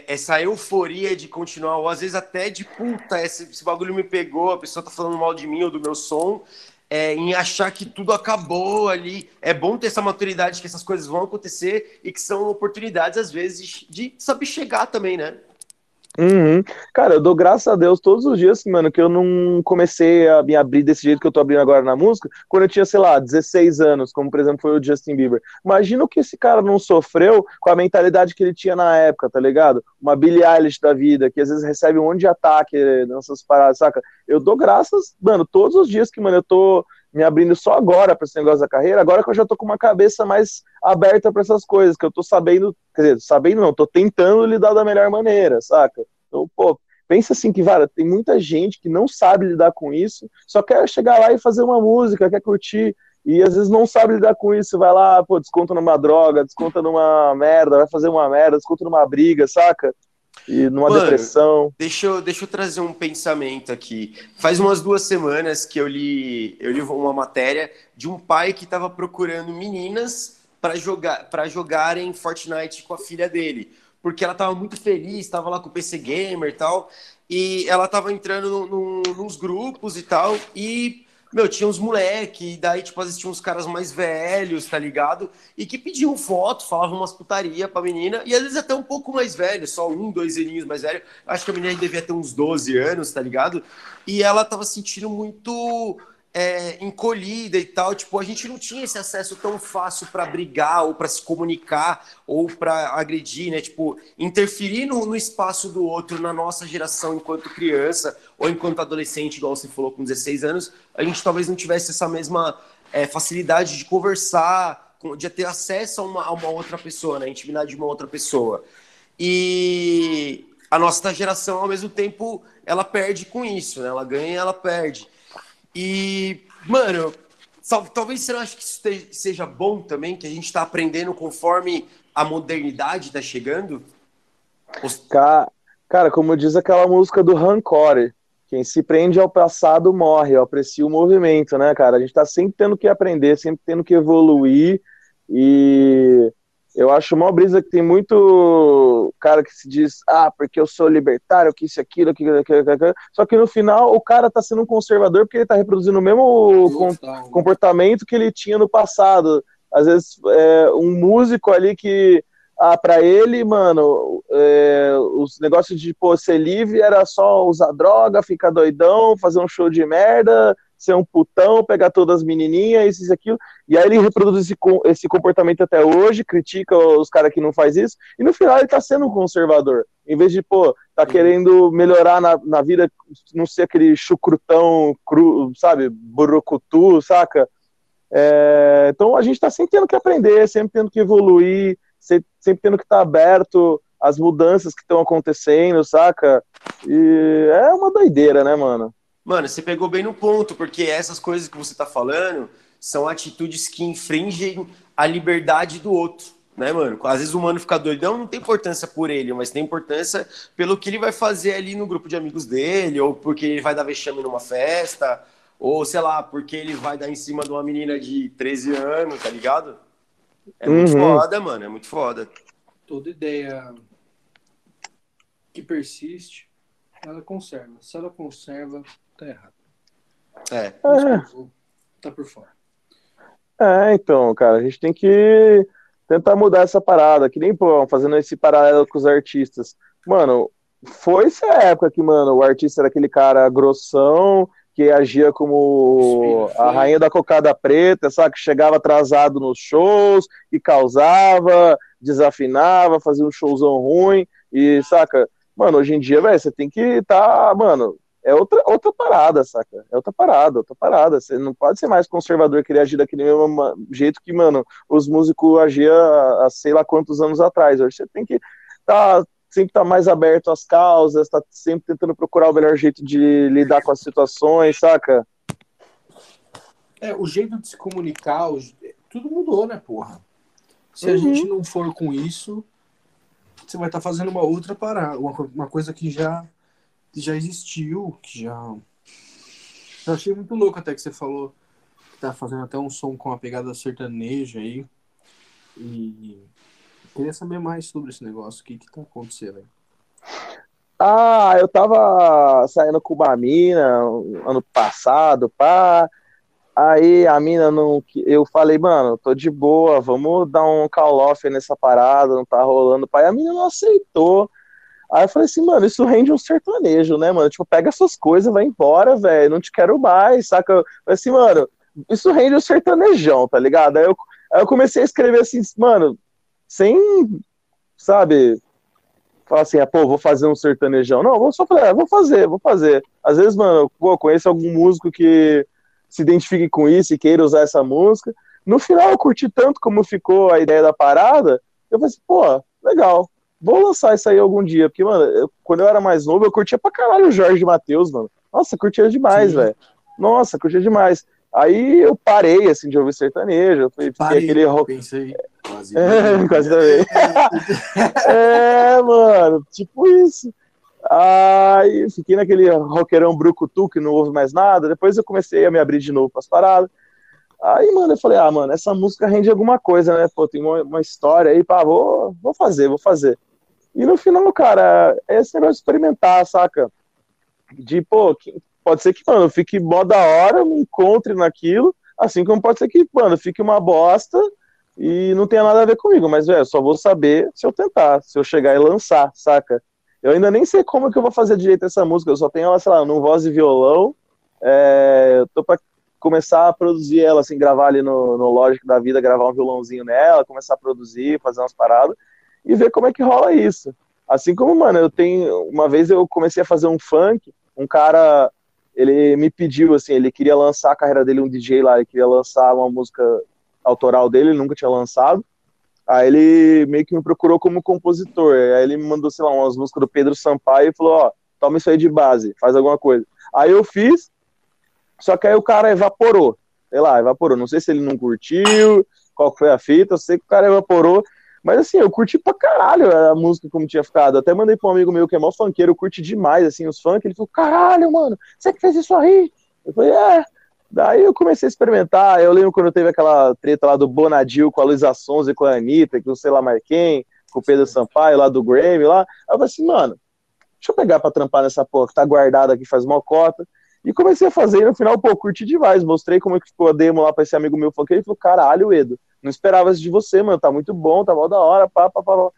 essa euforia de continuar, ou às vezes até de puta, esse, esse, bagulho me pegou, a pessoa tá falando mal de mim ou do meu som, é, em achar que tudo acabou ali. É bom ter essa maturidade que essas coisas vão acontecer e que são oportunidades, às vezes, de saber chegar também, né? Uhum. Cara, eu dou graças a Deus todos os dias, mano, que eu não comecei a me abrir desse jeito que eu tô abrindo agora na música, quando eu tinha, sei lá, 16 anos, como por exemplo foi o Justin Bieber. Imagina o que esse cara não sofreu com a mentalidade que ele tinha na época, tá ligado? Uma Billie Eilish da vida, que às vezes recebe um monte de ataque nessas paradas, saca? Eu dou graças, mano, todos os dias que, mano, eu tô me abrindo só agora para esse negócio da carreira, agora que eu já tô com uma cabeça mais aberta para essas coisas, que eu tô sabendo, quer dizer, sabendo não, tô tentando lidar da melhor maneira, saca? Então, pô, pensa assim que, cara, tem muita gente que não sabe lidar com isso, só quer chegar lá e fazer uma música, quer curtir, e às vezes não sabe lidar com isso, vai lá, pô, desconta numa droga, desconta numa merda, vai fazer uma merda, desconta numa briga, saca? E numa Mano, depressão. Deixa eu, deixa eu trazer um pensamento aqui. Faz umas duas semanas que eu li, eu li uma matéria de um pai que estava procurando meninas para jogar para jogarem Fortnite com a filha dele. Porque ela estava muito feliz, estava lá com o PC Gamer e tal. E ela estava entrando no, no, nos grupos e tal. E meu, tinha uns moleque, e daí, tipo, às uns caras mais velhos, tá ligado? E que pediam foto, falavam umas putaria pra menina, e às vezes até um pouco mais velho, só um, dois aninhos mais velho. Acho que a menina devia ter uns 12 anos, tá ligado? E ela tava sentindo muito é, encolhida e tal, tipo, a gente não tinha esse acesso tão fácil para brigar ou para se comunicar ou para agredir, né? Tipo, interferir no, no, espaço do outro na nossa geração enquanto criança ou enquanto adolescente, igual você falou com 16 anos, a gente talvez não tivesse essa mesma é, facilidade de conversar, de ter acesso a uma, a uma outra pessoa, né? A intimidade de uma outra pessoa. E a nossa geração, ao mesmo tempo, ela perde com isso, né? Ela ganha e ela perde. E, mano, talvez você não ache que isso seja bom também, que a gente está aprendendo conforme a modernidade está chegando? Cara, como diz aquela música do Rancore, quem se prende ao passado morre, eu aprecio o movimento, né, cara? A gente está sempre tendo que aprender, sempre tendo que evoluir e eu acho uma brisa que tem muito cara que se diz, ah, porque eu sou libertário, que isso, aquilo, aquilo, aquilo, aquilo. Só que no final o cara tá sendo um conservador porque ele tá reproduzindo o mesmo com, comportamento que ele tinha no passado. Às vezes, é, um músico ali que, ah, pra ele, mano, é, os negócios de pô, ser livre era só usar droga, ficar doidão, fazer um show de merda, ser um putão, pegar todas as menininhas, isso e aquilo. E aí ele reproduz esse, esse comportamento até hoje, critica os caras que não faz isso, e no final ele tá sendo um conservador. Em vez de, pô, tá querendo melhorar na, na vida, não ser aquele chucrutão, cru, sabe, burucutu, saca? É, então a gente tá sempre tendo que aprender, sempre tendo que evoluir, sempre tendo que estar tá aberto às mudanças que estão acontecendo, saca? E é uma doideira, né, mano? Mano, você pegou bem no ponto, porque essas coisas que você tá falando são atitudes que infringem a liberdade do outro, né, mano? Às vezes o humano fica doidão, não tem importância por ele, mas tem importância pelo que ele vai fazer ali no grupo de amigos dele, ou porque ele vai dar vexame numa festa, ou sei lá, porque ele vai dar em cima de uma menina de 13 anos, tá ligado? É muito uhum. foda, mano, é muito foda. Toda ideia que persiste, ela conserva. Se ela conserva, tá errado. É. é. Tá por fora. É, então, cara, a gente tem que tentar mudar essa parada, que nem, pô, fazendo esse paralelo com os artistas. Mano, foi essa época que, mano, o artista era aquele cara grossão, que agia como a rainha da cocada preta, sabe? Que chegava atrasado nos shows e causava, desafinava, fazia um showzão ruim e, saca? Mano, hoje em dia, velho, você tem que estar, tá, mano, é outra, outra parada, saca? É outra parada, outra parada. Você não pode ser mais conservador querer agir daquele mesmo jeito que, mano, os músicos agiam há sei lá quantos anos atrás. Hoje você tem que tá, sempre estar tá mais aberto às causas, tá sempre tentando procurar o melhor jeito de lidar com as situações, saca? É, o jeito de se comunicar, tudo mudou, né, porra? Se uhum. a gente não for com isso, você vai estar tá fazendo uma outra parada, uma, uma coisa que já que já existiu, que já. Eu achei muito louco até que você falou que tá fazendo até um som com uma pegada sertaneja aí. E queria saber mais sobre esse negócio, o que que tá acontecendo aí. Ah, eu tava saindo com uma mina ano passado, pá. Aí a mina não. Eu falei, mano, tô de boa, vamos dar um call off nessa parada, não tá rolando, pai. A mina não aceitou. Aí eu falei assim, mano, isso rende um sertanejo, né, mano? Tipo, pega essas coisas, vai embora, velho, não te quero mais, saca? Eu falei assim, mano, isso rende um sertanejão, tá ligado? Aí eu, aí eu comecei a escrever assim, mano, sem, sabe, falar assim, ah, pô, vou fazer um sertanejão. Não, vou só falar, ah, vou fazer, vou fazer. Às vezes, mano, pô, conheço algum músico que se identifique com isso e queira usar essa música. No final eu curti tanto como ficou a ideia da parada, eu falei assim, pô, legal, vou lançar isso aí algum dia, porque, mano, eu, quando eu era mais novo, eu curtia pra caralho o Jorge Matheus, mano. Nossa, curtia demais, velho. Nossa, curtia demais. Aí eu parei, assim, de ouvir sertanejo, eu fiquei Parei, aquele rock... Pensei. Quase. É, quase também. é, mano, tipo isso. Aí fiquei naquele roqueirão brucutu que não ouve mais nada. Depois eu comecei a me abrir de novo para as paradas. Aí, mano, eu falei, ah, mano, essa música rende alguma coisa, né? Pô, tem uma, uma história aí, pá, vou, vou fazer, vou fazer. E no final, cara, é esse negócio de experimentar, saca? De, pô, pode ser que, mano, fique mó da hora, me encontre naquilo, assim como pode ser que, mano, fique uma bosta e não tenha nada a ver comigo, mas, velho, só vou saber se eu tentar, se eu chegar e lançar, saca? Eu ainda nem sei como que eu vou fazer direito essa música, eu só tenho ela, sei lá, num voz e violão, é, eu tô pra começar a produzir ela, assim, gravar ali no, no Logic da vida, gravar um violãozinho nela, começar a produzir, fazer umas paradas, e ver como é que rola isso. Assim como, mano, eu tenho, uma vez eu comecei a fazer um funk, um cara, ele me pediu, assim, ele queria lançar a carreira dele, um DJ lá, ele queria lançar uma música autoral dele, ele nunca tinha lançado, Aí ele meio que me procurou como compositor. Aí ele me mandou, sei lá, umas músicas do Pedro Sampaio e falou: Ó, toma isso aí de base, faz alguma coisa. Aí eu fiz, só que aí o cara evaporou. Sei lá, evaporou. Não sei se ele não curtiu, qual foi a fita, eu sei que o cara evaporou. Mas assim, eu curti pra caralho a música como tinha ficado. Até mandei pra um amigo meu que é mó funkeiro, curte demais, assim, os funk. Ele falou: caralho, mano, você que fez isso aí? Eu falei: é. Daí eu comecei a experimentar. Eu lembro quando teve aquela treta lá do Bonadil com a Luísa Sonza e com a Anitta, com sei lá mais quem, com o Pedro Sampaio lá do Grammy lá. Aí eu falei assim, mano, deixa eu pegar pra trampar nessa porra que tá guardada aqui faz uma cota. E comecei a fazer, e no final, pô, curti demais. Mostrei como é que ficou a demo lá pra esse amigo meu funkeiro. Ele falou, caralho, Edo, não esperava isso de você, mano. Tá muito bom, tá mó da hora, pá, pá, pá, pá.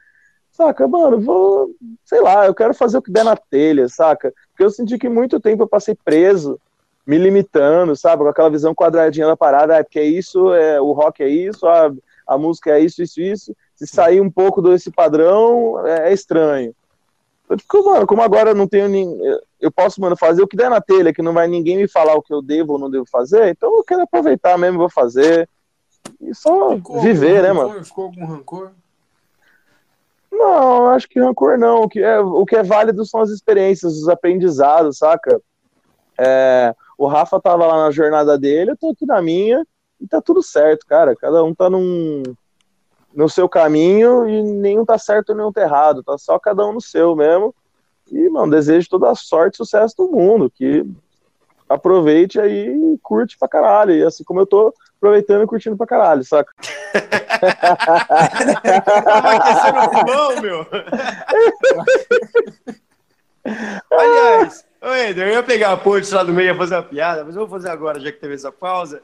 Saca, mano, vou, sei lá, eu quero fazer o que der na telha, saca? Porque eu senti que muito tempo eu passei preso me limitando, sabe? Com aquela visão quadradinha da parada, é porque é isso, é, o rock é isso, a, a música é isso, isso, isso. Se sair um pouco desse padrão, é, é estranho. Eu fico, mano, como agora eu não tenho nem. Eu posso, mano, fazer o que der na telha, que não vai ninguém me falar o que eu devo ou não devo fazer, então eu quero aproveitar mesmo, vou fazer. E só Ficou viver, né, rancor? mano? Ficou algum rancor? Não, acho que rancor não. O que é, o que é válido são as experiências, os aprendizados, saca? É, o Rafa tava lá na jornada dele, eu tô aqui na minha, e tá tudo certo, cara. Cada um tá num, no seu caminho e nenhum tá certo nenhum tá errado, tá só cada um no seu mesmo. E, mano, desejo toda a sorte e sucesso do mundo, que aproveite aí e curte pra caralho. E assim como eu tô aproveitando e curtindo pra caralho, saca? Tava aquecendo o pulmão, meu. Aliás, ô Eder, eu ia pegar a ponte lá do meio e ia fazer uma piada, mas eu vou fazer agora, já que teve essa pausa,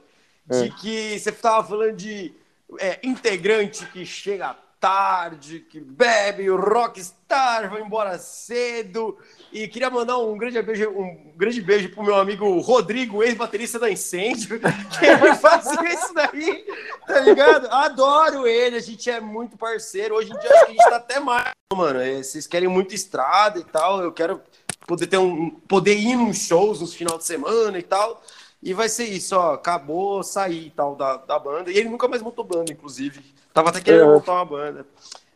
de É. que você tava falando de é, integrante que chega tarde, que bebe, o rockstar, vai embora cedo. E queria mandar um grande beijo, um grande beijo pro meu amigo Rodrigo, ex-baterista da Incêndio, que vai fazer isso daí, tá ligado? Adoro ele, a gente é muito parceiro. Hoje em dia acho que a gente tá até mais, mano. é, Vocês querem muito estrada e tal. Eu quero poder ter um. poder ir nos shows nos final de semana e tal. E vai ser isso, ó. Acabou sair e tal da, da banda. E ele nunca mais montou banda, inclusive. Tava até querendo Uhum. montar uma banda.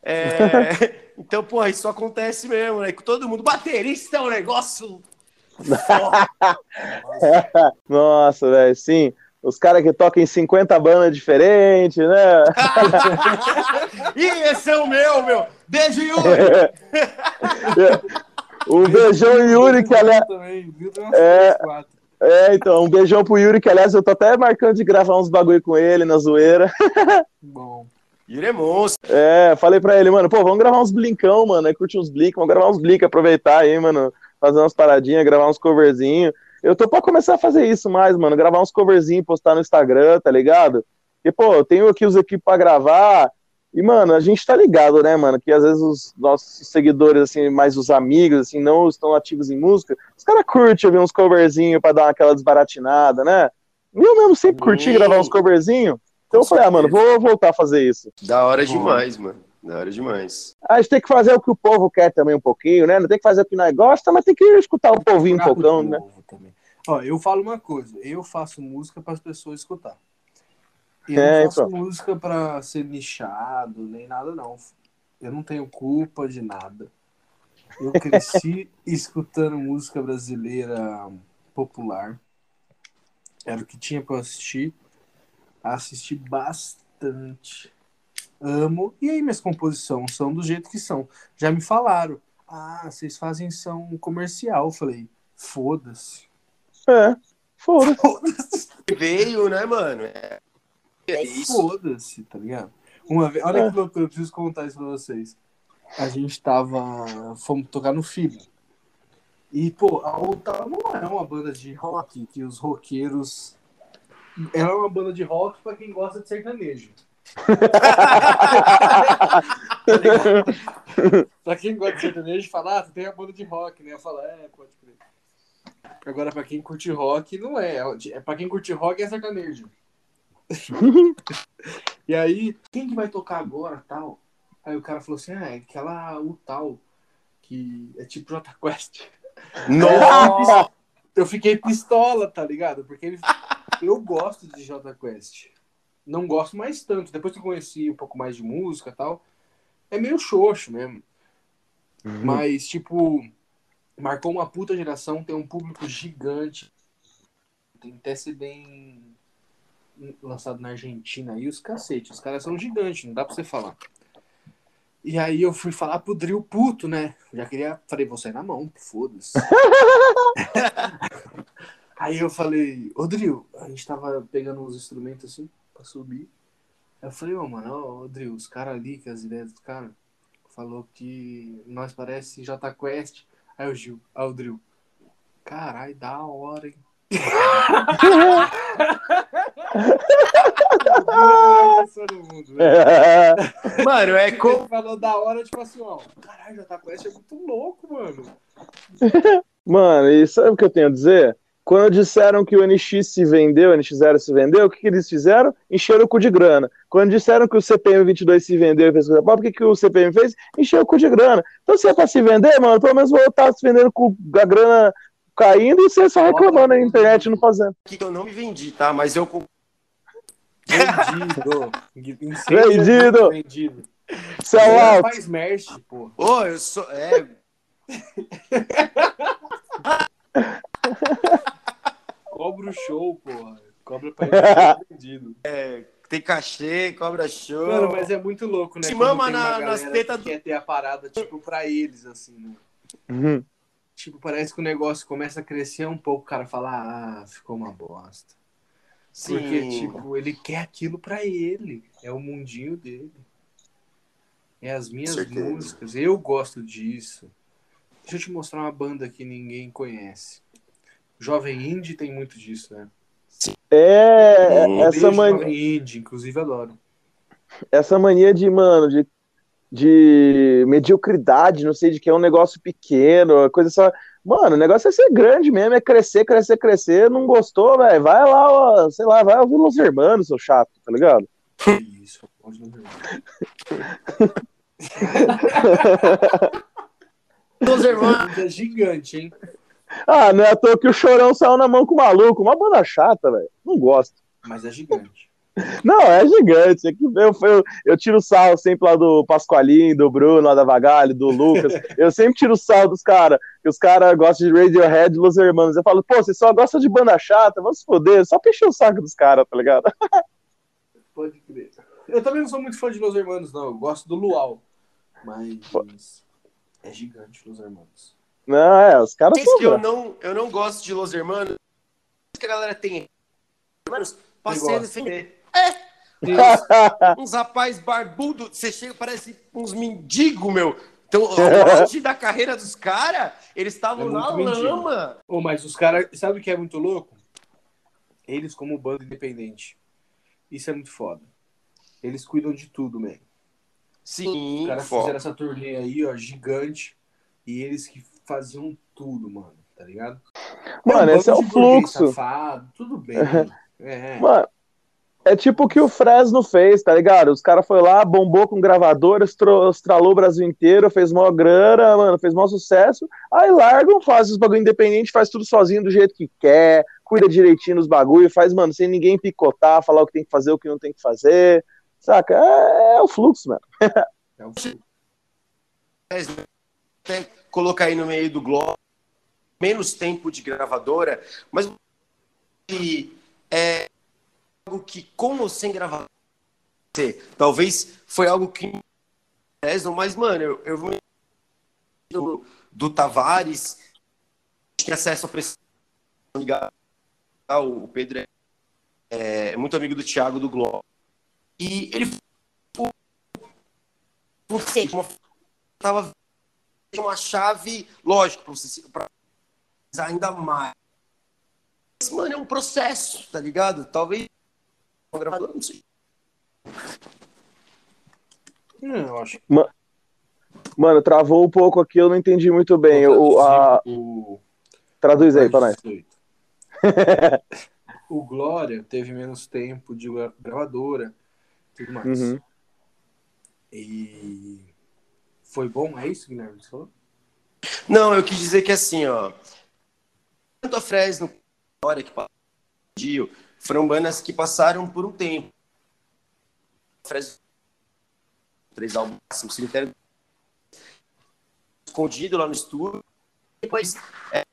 É, então, porra, isso acontece mesmo, né? Com todo mundo. Baterista é um negócio. Nossa, velho, sim. Os caras que tocam em 50 bandas diferentes, né? Ih, esse é o meu, meu. Beijo, Yuri. um beijão, Yuri, que aliás. É. É, então, um beijão pro Yuri, que aliás eu tô até marcando de gravar uns bagulho com ele na zoeira. Bom. Yuri é monstro. É, falei pra ele, mano, pô, vamos gravar uns blinkão, mano. Aí curte uns blink, vamos gravar uns blink, aproveitar aí, mano. Fazer umas paradinhas, gravar uns coverzinhos. Eu tô pra começar a fazer isso mais, mano. Gravar uns coverzinhos, postar no Instagram, tá ligado? E, pô, eu tenho aqui os equipes pra gravar. E, mano, a gente tá ligado, né, mano? Que às vezes os nossos seguidores, assim, mais os amigos, assim, não estão ativos em música. Os caras curtem ouvir uns coverzinhos pra dar aquela desbaratinada, né? Eu mesmo sempre curti Sim. gravar uns coverzinhos. Então eu falei, ah, mano, vou voltar a fazer isso. Da hora demais, mano. Da hora demais. A gente tem que fazer o que o povo quer também um pouquinho, né? Não tem que fazer o que nós gosta, mas tem que escutar o povinho um poucão, né? povo também. Ó, eu falo uma coisa, eu faço música para as pessoas escutar. Eu É, não faço então. música para ser nichado, nem nada não. Eu não tenho culpa de nada. Eu cresci escutando música brasileira popular. Era o que tinha para assistir. Assisti bastante. Amo. E aí minhas composições são do jeito que são. Já me falaram. Ah, vocês fazem som comercial. Eu falei, foda-se. É, foda. Foda-se. Veio, né, mano? É, é isso. Foda-se, tá ligado? Uma vez, olha É. que loucura, eu preciso contar isso pra vocês. A gente tava. Fomos tocar no filme. E, pô, a Outal não é uma banda de rock que os roqueiros. Ela é uma banda de rock pra quem gosta de sertanejo. Tá pra quem gosta de sertanejo, fala, ah, tu tem a banda de rock, né? Eu falo, é, pode crer. Agora, pra quem curte rock, não é. É pra quem curte rock é sertanejo. E aí, quem que vai tocar agora, tal? Aí o cara falou assim, ah, é aquela o tal, que é tipo J Quest. Nossa! Eu fiquei pistola, tá ligado? Porque ele- eu gosto de J Quest. Não gosto mais tanto. Depois que eu conheci um pouco mais de música e tal, é meio xoxo mesmo. Mas, tipo, marcou uma puta geração, tem um público gigante. Tem até CD em- lançado na Argentina aí, os cacete. Os caras são gigantes, não dá pra você falar. E aí eu fui falar pro Drill puto, né? Já queria. Falei, vou sair na mão, foda-se. aí eu falei, ô Drill, a gente tava pegando uns instrumentos assim pra subir. Aí eu falei, ô mano, ô Drill, os caras ali, que as ideias dos caras, falou que nós parece J Quest. Aí o Gil, aí o Drill. Caralho, da hora, hein? Mundo. Mano, é Ele como. falou da hora, tipo assim, ó. Caralho, Jota Quest é muito louco, mano. Mano, e sabe o que eu tenho a dizer? Quando disseram que o NX se vendeu, o NX0 se vendeu, o que, que eles fizeram? Encheram o cu de grana. Quando disseram que o CPM22 se vendeu e fez coisa boa, o que, que o CPM fez? Encheu o cu de grana. Então, se é pra se vender, mano, pelo menos vou estar se vendendo com a grana caindo e você só reclamando na internet não fazendo. que eu não me vendi, tá? Mas eu. Vendido. Vendido. Vendido. Ele alto. faz merch, pô. Ô, eu sou. É. Cobra o show, porra. Cobra pra ele vendido. Tem cachê, cobra show. Mano, mas é muito louco, né? Se mama na- nas tetas que Quer ter a parada, tipo, pra eles, assim, né? Uhum. Tipo, parece que o negócio começa a crescer um pouco, o cara fala, ah, ficou uma bosta. Sim. Porque, tipo, ele quer aquilo pra ele. É o mundinho dele. É as minhas músicas. Eu gosto disso. Deixa eu te mostrar uma banda que ninguém conhece. Jovem Indie tem muito disso, né? É, Hum. essa, Beijo, mania, Jovem Indie, inclusive adoro. essa mania de, mano, de, de mediocridade, não sei de que é um negócio pequeno, coisa só. Mano, o negócio é ser grande mesmo, é crescer, crescer, crescer. Não gostou, velho? Vai lá, ó, sei lá, vai ouvir Los Hermanos, seu chato, tá ligado? Isso, pode não ver. Dos irmãos. É gigante, hein? Ah, não é à toa que o chorão saiu na mão com o maluco. Uma banda chata, velho. Não gosto. Mas é gigante. Não, é gigante. É que eu, eu, eu tiro sarro sempre lá do Pascoalinho, do Bruno, lá da Vagalho, do Lucas. Eu sempre tiro sarro dos caras. Que os caras gostam de Radiohead e Los Hermanos. Eu falo, pô, você só gosta de banda chata, vamos se foder. Só encher o saco dos caras, tá ligado? Pode crer. Eu também não sou muito fã de Los Hermanos, não. Eu gosto do Luau. Mas é gigante Los Hermanos. Não, é, os caras Isso são. que eu não, eu não gosto de Los Hermanos. que a galera tem. Hermanos, passei gosta. defender. Tem- Uns rapaz barbudo, você chega, parece uns mendigos, meu. Então, o auge da carreira dos caras, eles estavam É na mendigo. lama. Ô, mas os caras, sabe o que é muito louco? Eles, como banda independente. Isso é muito foda. Eles cuidam de tudo, man. Sim, Os caras foda. fizeram essa turnê aí, ó, gigante. E eles que faziam tudo, mano. Tá ligado? Mano, um esse é o fluxo. Safado, tudo bem. É. Mano, É tipo o que o Fresno fez, tá ligado? Os caras foi lá, bombou com gravadora, estralou o Brasil inteiro, fez mó grana, mano, fez mó sucesso. Aí largam, faz os bagulho independente, faz tudo sozinho do jeito que quer, cuida direitinho dos bagulho, faz, mano, sem ninguém picotar, falar o que tem que fazer, o que não tem que fazer. Saca? É, é o fluxo, mano. é o fluxo. Até colocar aí no meio do globo menos tempo de gravadora, mas é algo que com ou sem gravadora talvez foi algo que mas mano, eu, eu vou do, do Tavares tinha acesso a pressão o Pedro é, é, muito amigo do Thiago do Globo. E ele você tava uma chave lógico para ainda mais. Mas, mano é um processo tá ligado? Talvez gravador não sei não, eu acho Mano, travou um pouco aqui, eu não entendi muito bem. O, a... o... Traduz aí para nós. o Glória teve menos tempo de gravadora, tudo mais. Uhum. E foi bom, é isso, Guilherme? Você falou? Não, eu quis dizer que assim, ó. Tanto a Fresno Glória que passou, foram bandas que passaram por um tempo. Três álbuns, cemitério escondido lá no estúdio. Depois é,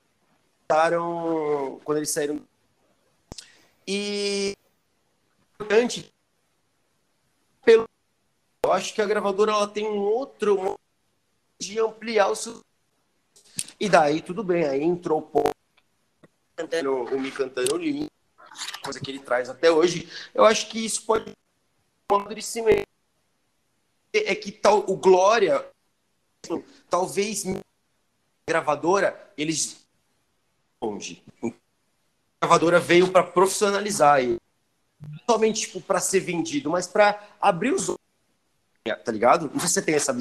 quando eles saíram. E importante pelo eu acho que a gravadora ela tem um outro de ampliar o seu e daí tudo bem aí entrou o pouco o me cantando coisa que ele traz até hoje eu acho que isso pode amadurecimento é que tal o Glória talvez gravadora, eles longe. A gravadora veio para profissionalizar ele. Não somente tipo, para ser vendido, mas para abrir os olhos. Tá ligado? Não sei se você tem essa.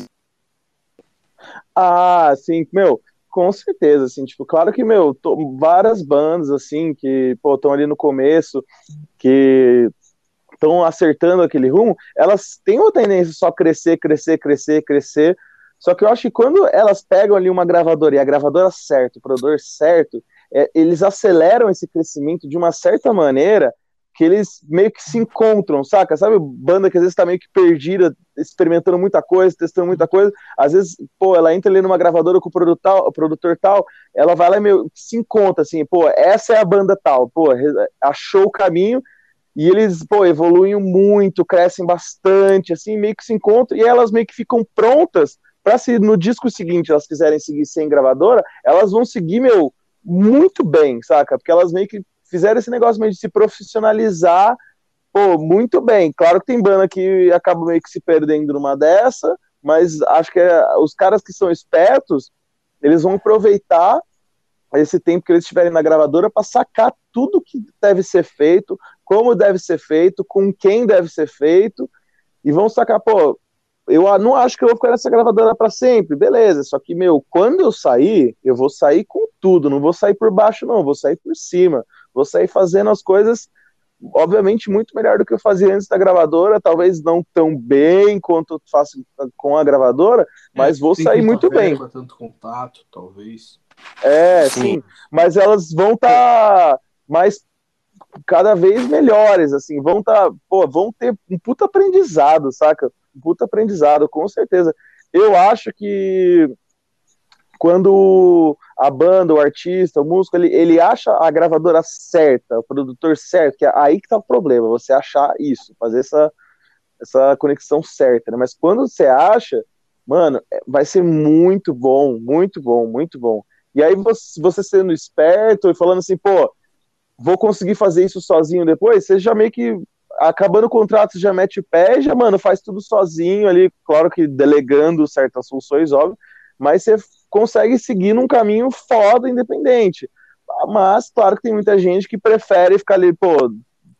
Ah, sim, meu, com certeza, assim, tipo, claro que, meu, tô, várias bandas, assim, que, pô, estão ali no começo, que estão acertando aquele rumo, elas têm uma tendência só crescer, crescer, crescer, crescer, só que eu acho que quando elas pegam ali uma gravadora e a gravadora certa, o produtor certo, é, eles aceleram esse crescimento de uma certa maneira que eles meio que se encontram, saca? Sabe, banda que às vezes tá meio que perdida, experimentando muita coisa, testando muita coisa, às vezes, pô, ela entra ali numa gravadora com o produtor tal, o produtor tal ela vai lá e meio se encontra, assim, pô, essa é a banda tal, pô, achou o caminho, e eles, pô, evoluem muito, crescem bastante, assim, meio que se encontram, e elas meio que ficam prontas para se no disco seguinte elas quiserem seguir sem gravadora, elas vão seguir, meu, muito bem, saca? Porque elas meio que fizeram esse negócio meio de se profissionalizar, pô, muito bem. Claro que tem banda que acaba meio que se perdendo numa dessa, mas acho que é, os caras que são espertos, eles vão aproveitar esse tempo que eles estiverem na gravadora para sacar tudo que deve ser feito, como deve ser feito, com quem deve ser feito, e vão sacar, pô, eu não acho que eu vou ficar nessa gravadora para sempre, beleza. Só que, meu, quando eu sair, eu vou sair com tudo, não vou sair por baixo, não, vou sair por cima, vou sair fazendo as coisas, obviamente, muito melhor do que eu fazia antes da gravadora, talvez não tão bem quanto eu faço com a gravadora, mas é, vou sair muito bem. tanto contato, talvez. É, sim, sim mas elas vão estar tá mais cada vez melhores, assim, vão tá, pô, vão ter um puta aprendizado, saca? Um puta aprendizado, com certeza. Eu acho que quando a banda, o artista, o músico, ele, ele acha a gravadora certa, o produtor certo, que é aí que tá o problema, você achar isso, fazer essa, essa conexão certa, né? Mas quando você acha, mano, é, vai ser muito bom, muito bom, muito bom. E aí você, você sendo esperto e falando assim, pô, vou conseguir fazer isso sozinho depois, você já meio que acabando o contrato, já mete o pé, já, mano, faz tudo sozinho ali, claro que delegando certas funções, óbvio, mas você consegue seguir num caminho foda, independente. Mas, claro que tem muita gente que prefere ficar ali, pô,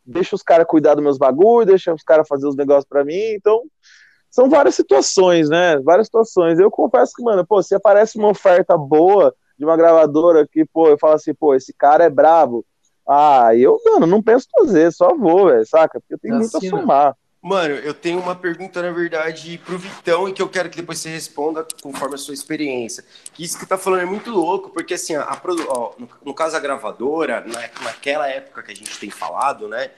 deixa os caras cuidar dos meus bagulhos, deixa os caras fazer os negócios para mim, então são várias situações, né? Várias situações. Eu confesso que, mano, pô, se aparece uma oferta boa de uma gravadora que, pô, eu falo assim, pô, esse cara é bravo, Ah, eu, mano, não penso vezes, só vou, velho, saca? Porque eu tenho muito a Assina. somar. Mano, eu tenho uma pergunta, na verdade, pro Vitão e que eu quero que depois você responda conforme a sua experiência. Que isso que tá falando é muito louco, porque assim, a, produ- ó, no, no caso a gravadora, na, naquela época que a gente tem falado, né?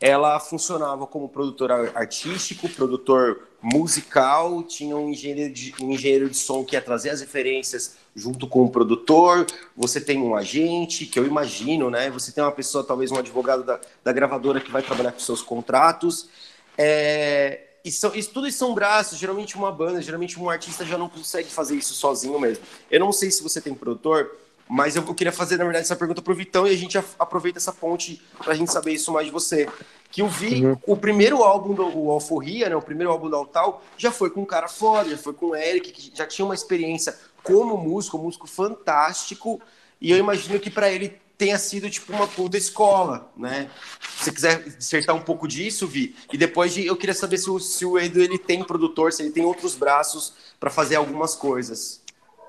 Ela funcionava como produtor ar- artístico, produtor musical, tinha um engenheiro, de, um engenheiro de som que ia trazer as referências junto com o produtor, você tem um agente, que eu imagino, né? Você tem uma pessoa, talvez um advogado da, da gravadora que vai trabalhar com seus contratos. É, e são, isso, tudo isso são braços, geralmente uma banda, geralmente um artista já não consegue fazer isso sozinho mesmo. Eu não sei se você tem produtor, mas eu, eu queria fazer, na verdade, essa pergunta pro Vitão e a gente aproveita essa ponte pra gente saber isso mais de você. Que eu vi Uhum. o primeiro álbum do Alforria, né? O primeiro álbum do Altal, já foi com um cara foda, já foi com o Eric, que já tinha uma experiência como músico, um músico fantástico. E eu imagino que para ele tenha sido tipo uma puta escola, né? Se você quiser dissertar um pouco disso, Vi, e depois de, eu queria saber se o, se o Edu ele tem produtor, se ele tem outros braços para fazer algumas coisas.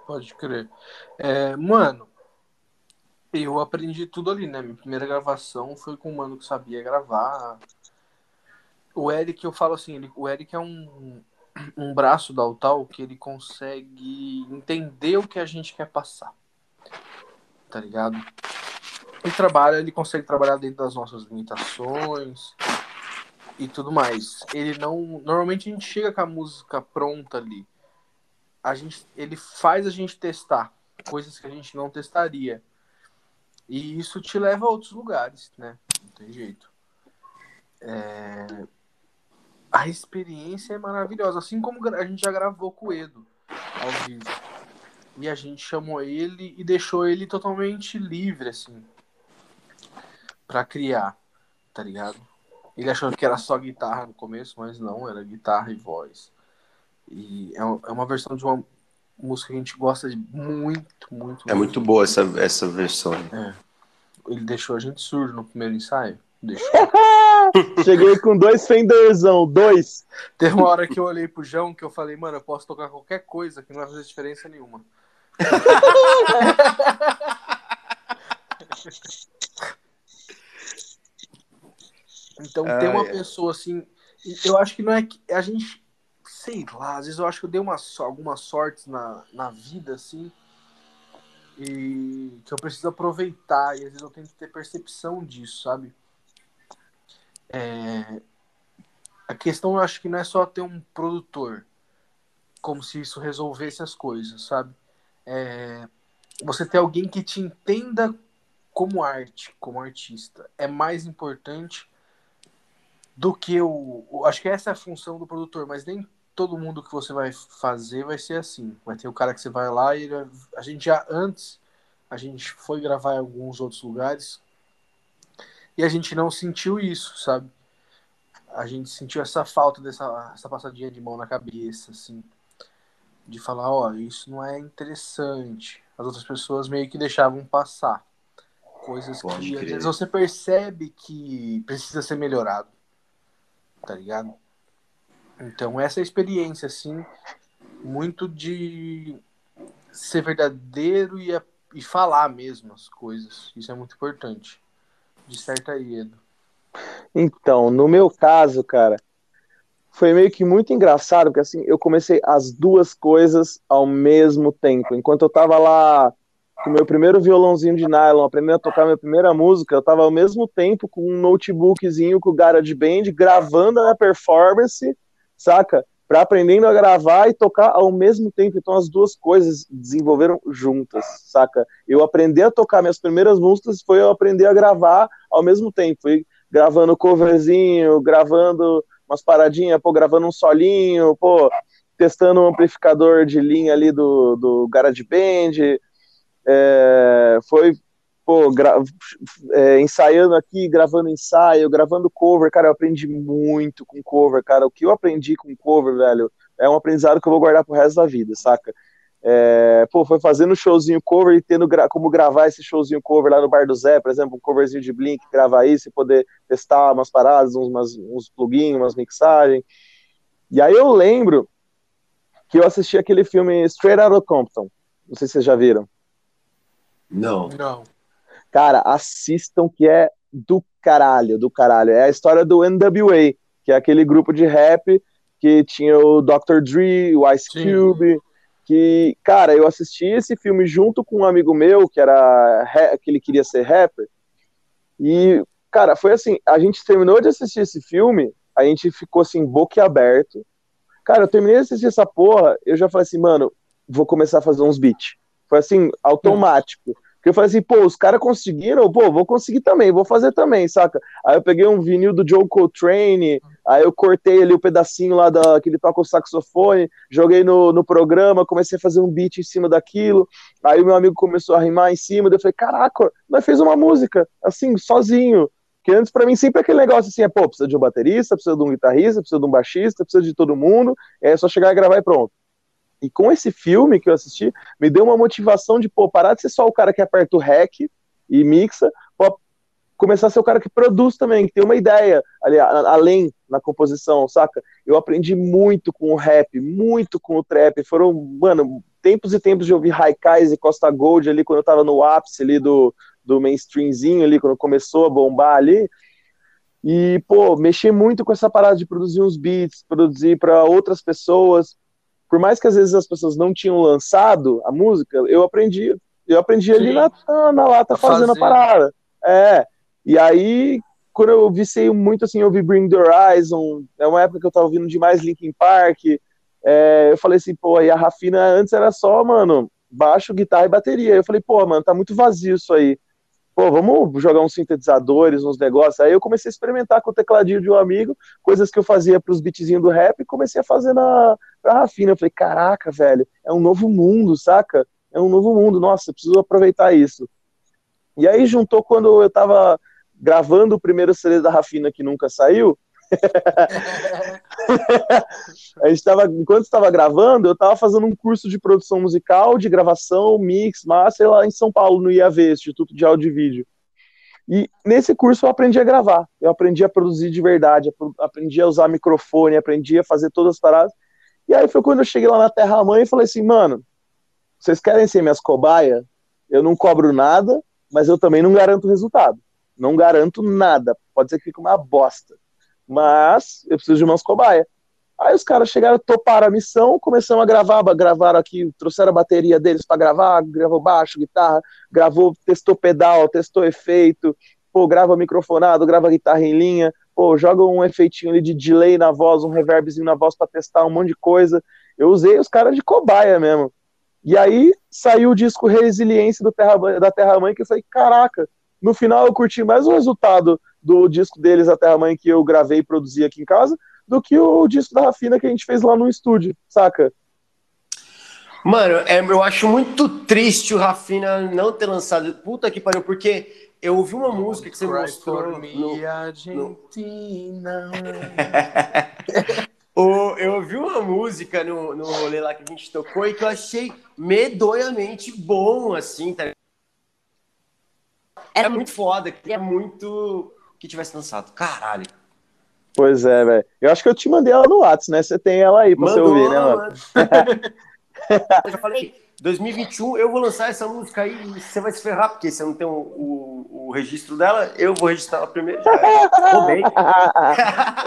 Pode crer. É, mano, eu aprendi tudo ali, né? Minha primeira gravação foi com um mano que sabia gravar. O Eric, eu falo assim, ele- o Eric é um, um braço da Altal que ele consegue entender o que a gente quer passar. Tá ligado? Ele trabalha, ele consegue trabalhar dentro das nossas limitações e tudo mais. Ele não. Normalmente a gente chega com a música pronta ali a gente, ele faz a gente testar coisas que a gente não testaria. E isso te leva a outros lugares, né? Não tem jeito. É, A experiência é maravilhosa, assim como a gente já gravou com o Edo ao vivo. E a gente chamou ele e deixou ele totalmente livre, assim, pra criar, tá ligado? Ele achou que era só guitarra no começo, mas não, era guitarra e voz. E é é uma versão de uma música que a gente gosta de muito, muito. É muito boa essa, essa versão. Ele deixou a gente surdo no primeiro ensaio. Deixou. Cheguei com dois Fenderzão, dois. Teve uma hora que eu olhei pro João que eu falei, mano, eu posso tocar qualquer coisa que não vai fazer diferença nenhuma. Então Ah, ter uma é. pessoa assim, eu acho que não é que a gente, sei lá, às vezes eu acho que eu dei uma, so- algumas sortes na, na vida assim, e que eu preciso aproveitar, e às vezes eu tenho que ter percepção disso, sabe? É, a questão eu acho que não é só ter um produtor, como se isso resolvesse as coisas, sabe? É, você ter alguém que te entenda como arte, como artista, é mais importante do que o. Acho que essa é a função do produtor, mas nem todo mundo que você vai fazer vai ser assim. Vai ter o cara que você vai lá e a gente já antes a gente foi gravar em alguns outros lugares e a gente não sentiu isso, sabe? A gente sentiu essa falta dessa essa passadinha de mão na cabeça, assim, de falar, ó, isso não é interessante. As outras pessoas meio que deixavam passar coisas Pode que às crer. vezes você percebe que precisa ser melhorado, tá ligado? Então essa experiência, assim, muito de ser verdadeiro e, e falar mesmo as coisas. Isso é muito importante. De certa aí, Edo. Então, no meu caso, cara, foi meio que muito engraçado, porque assim, eu comecei as duas coisas ao mesmo tempo. Enquanto eu tava lá com meu primeiro violãozinho de nylon, aprendendo a tocar minha primeira música, eu tava ao mesmo tempo com um notebookzinho com o GarageBand, gravando a performance, saca? Pra aprendendo a gravar e tocar ao mesmo tempo. Então as duas coisas desenvolveram juntas, saca? Eu aprender a tocar minhas primeiras músicas foi eu aprender a gravar ao mesmo tempo. Foi gravando coverzinho, gravando umas paradinhas, pô, gravando um solinho, pô, testando um amplificador de linha ali do, do GarageBand, é, foi, pô, é, ensaiando aqui, gravando ensaio, gravando cover, cara, eu aprendi muito com cover, cara, o que eu aprendi com cover, velho, é um aprendizado que eu vou guardar pro resto da vida, saca? É, pô, foi fazendo showzinho cover e tendo gra como gravar esse showzinho cover lá no Bar do Zé, por exemplo, um coverzinho de Blink, gravar isso e poder testar umas paradas, uns, uns plugins, umas mixagens. E aí eu lembro que eu assisti aquele filme Straight Outta Compton. Não sei se vocês já viram. Não. Não. Cara, assistam que é do caralho, do caralho. É a história do NWA, que é aquele grupo de rap que tinha o Dr. Dre, o Ice Sim. Cube, que, cara, eu assisti esse filme junto com um amigo meu, que era que ele queria ser rapper, e, cara, foi assim, a gente terminou de assistir esse filme, a gente ficou assim, boquiaberto, cara, eu terminei de assistir essa porra, eu já falei assim, mano, vou começar a fazer uns beats, foi assim, automático, porque eu falei assim, pô, os caras conseguiram, pô, vou conseguir também, vou fazer também, saca? Aí eu peguei um vinil do Joe Coltrane, aí eu cortei ali o um pedacinho lá da, que ele toca o saxofone, joguei no, no programa, comecei a fazer um beat em cima daquilo, aí o meu amigo começou a rimar em cima, daí eu falei, caraca, nós fez uma música, assim, sozinho, que antes para mim sempre aquele negócio assim, é, pô, precisa de um baterista, precisa de um guitarrista, precisa de um baixista, precisa de todo mundo, é só chegar e gravar e pronto. E com esse filme que eu assisti, me deu uma motivação de, pô, parar de ser só o cara que aperta o REC e mixa, pô, começar a ser o cara que produz também, que tem uma ideia ali, além na composição, saca? Eu aprendi muito com o rap, muito com o trap. Foram, mano, tempos e tempos de ouvir Raikais e Costa Gold ali, quando eu tava no ápice ali do, do mainstreamzinho ali, quando começou a bombar ali. E, pô, mexer muito com essa parada de produzir uns beats, produzir para outras pessoas, por mais que às vezes as pessoas não tinham lançado a música, eu aprendi, eu aprendi Sim. ali na, na lata fazendo a parada. É. E aí, quando eu vicei muito assim, eu vi Bring the Horizon, é uma época que eu tava ouvindo demais Linkin Park. É, eu falei assim, pô, e a Rafina antes era só, mano, baixo, guitarra e bateria. Eu falei, pô, mano, tá muito vazio isso aí pô, vamos jogar uns sintetizadores, uns negócios. Aí eu comecei a experimentar com o tecladinho de um amigo, coisas que eu fazia para os beatzinhos do rap, e comecei a fazer na pra Rafina. Eu falei, caraca, velho, é um novo mundo, saca? É um novo mundo, nossa, preciso aproveitar isso. E aí juntou quando eu tava gravando o primeiro CD da Rafina que nunca saiu, a gente tava, enquanto estava gravando, eu estava fazendo um curso de produção musical, de gravação, mix, master lá em São Paulo, no IAV, Instituto de Áudio e Vídeo. E nesse curso eu aprendi a gravar, eu aprendi a produzir de verdade, aprendi a usar microfone, aprendi a fazer todas as paradas. E aí foi quando eu cheguei lá na Terra Mãe e falei assim, mano, vocês querem ser minhas cobaias? Eu não cobro nada, mas eu também não garanto resultado. Não garanto nada. Pode ser que fique uma bosta mas eu preciso de umas cobaias. Aí os caras chegaram, toparam a missão, começamos a gravar, gravaram aqui, trouxeram a bateria deles para gravar, gravou baixo, guitarra, gravou, testou pedal, testou efeito, pô, grava microfonado, grava guitarra em linha, pô, joga um efeitinho ali de delay na voz, um reverbzinho na voz para testar um monte de coisa. Eu usei os caras de cobaia mesmo. E aí saiu o disco Resiliência do Terra, da Terra Mãe, que eu falei, caraca, no final eu curti mais o resultado do disco deles, A Terra Mãe, que eu gravei e produzi aqui em casa, do que o disco da Rafina que a gente fez lá no estúdio, saca? Mano, é, eu acho muito triste o Rafina não ter lançado. Puta que pariu, porque eu ouvi uma música que você mostrou. No, Argentina. o, eu ouvi uma música no, no rolê lá que a gente tocou e que eu achei medonhamente bom, assim, tá? Era muito foda, é muito que tivesse lançado. Caralho. Pois é, velho. Eu acho que eu te mandei ela no WhatsApp, né? Você tem ela aí pra Mandou, você ouvir, né, mano? eu já falei, 2021 eu vou lançar essa música aí e você vai se ferrar, porque você não tem o, o, o registro dela, eu vou registrar ela primeiro. Roubei.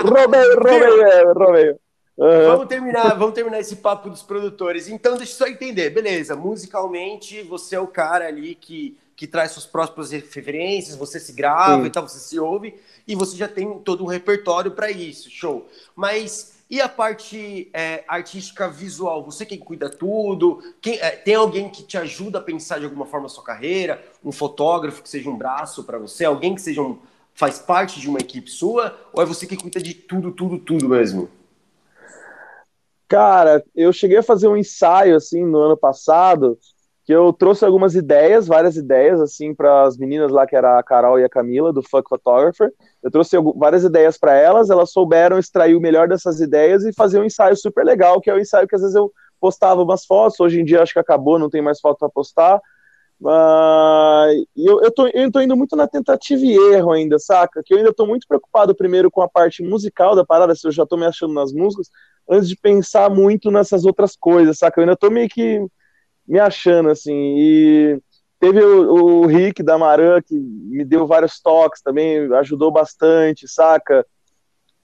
roubei, roubei, roubei. Uhum. Vamos terminar, vamos terminar esse papo dos produtores. Então, deixa eu só entender, beleza? Musicalmente, você é o cara ali que que traz suas próprias referências, você se grava Sim. e tal, você se ouve, e você já tem todo um repertório para isso, show. Mas e a parte é, artística visual? Você quem cuida tudo? Quem, é, tem alguém que te ajuda a pensar de alguma forma a sua carreira? Um fotógrafo que seja um braço para você? Alguém que seja um, faz parte de uma equipe sua? Ou é você que cuida de tudo, tudo, tudo mesmo? Cara, eu cheguei a fazer um ensaio assim no ano passado que eu trouxe algumas ideias, várias ideias, assim, para as meninas lá, que era a Carol e a Camila, do Fuck Photographer. Eu trouxe várias ideias para elas, elas souberam extrair o melhor dessas ideias e fazer um ensaio super legal, que é o um ensaio que às vezes eu postava umas fotos, hoje em dia acho que acabou, não tem mais foto para postar. Uh, e eu, eu, tô, eu tô indo muito na tentativa e erro ainda, saca? Que eu ainda tô muito preocupado primeiro com a parte musical da parada, se eu já tô me achando nas músicas, antes de pensar muito nessas outras coisas, saca? Eu ainda tô meio que me achando, assim, e Teve o, o Rick da Maran, que me deu vários toques também, ajudou bastante, saca?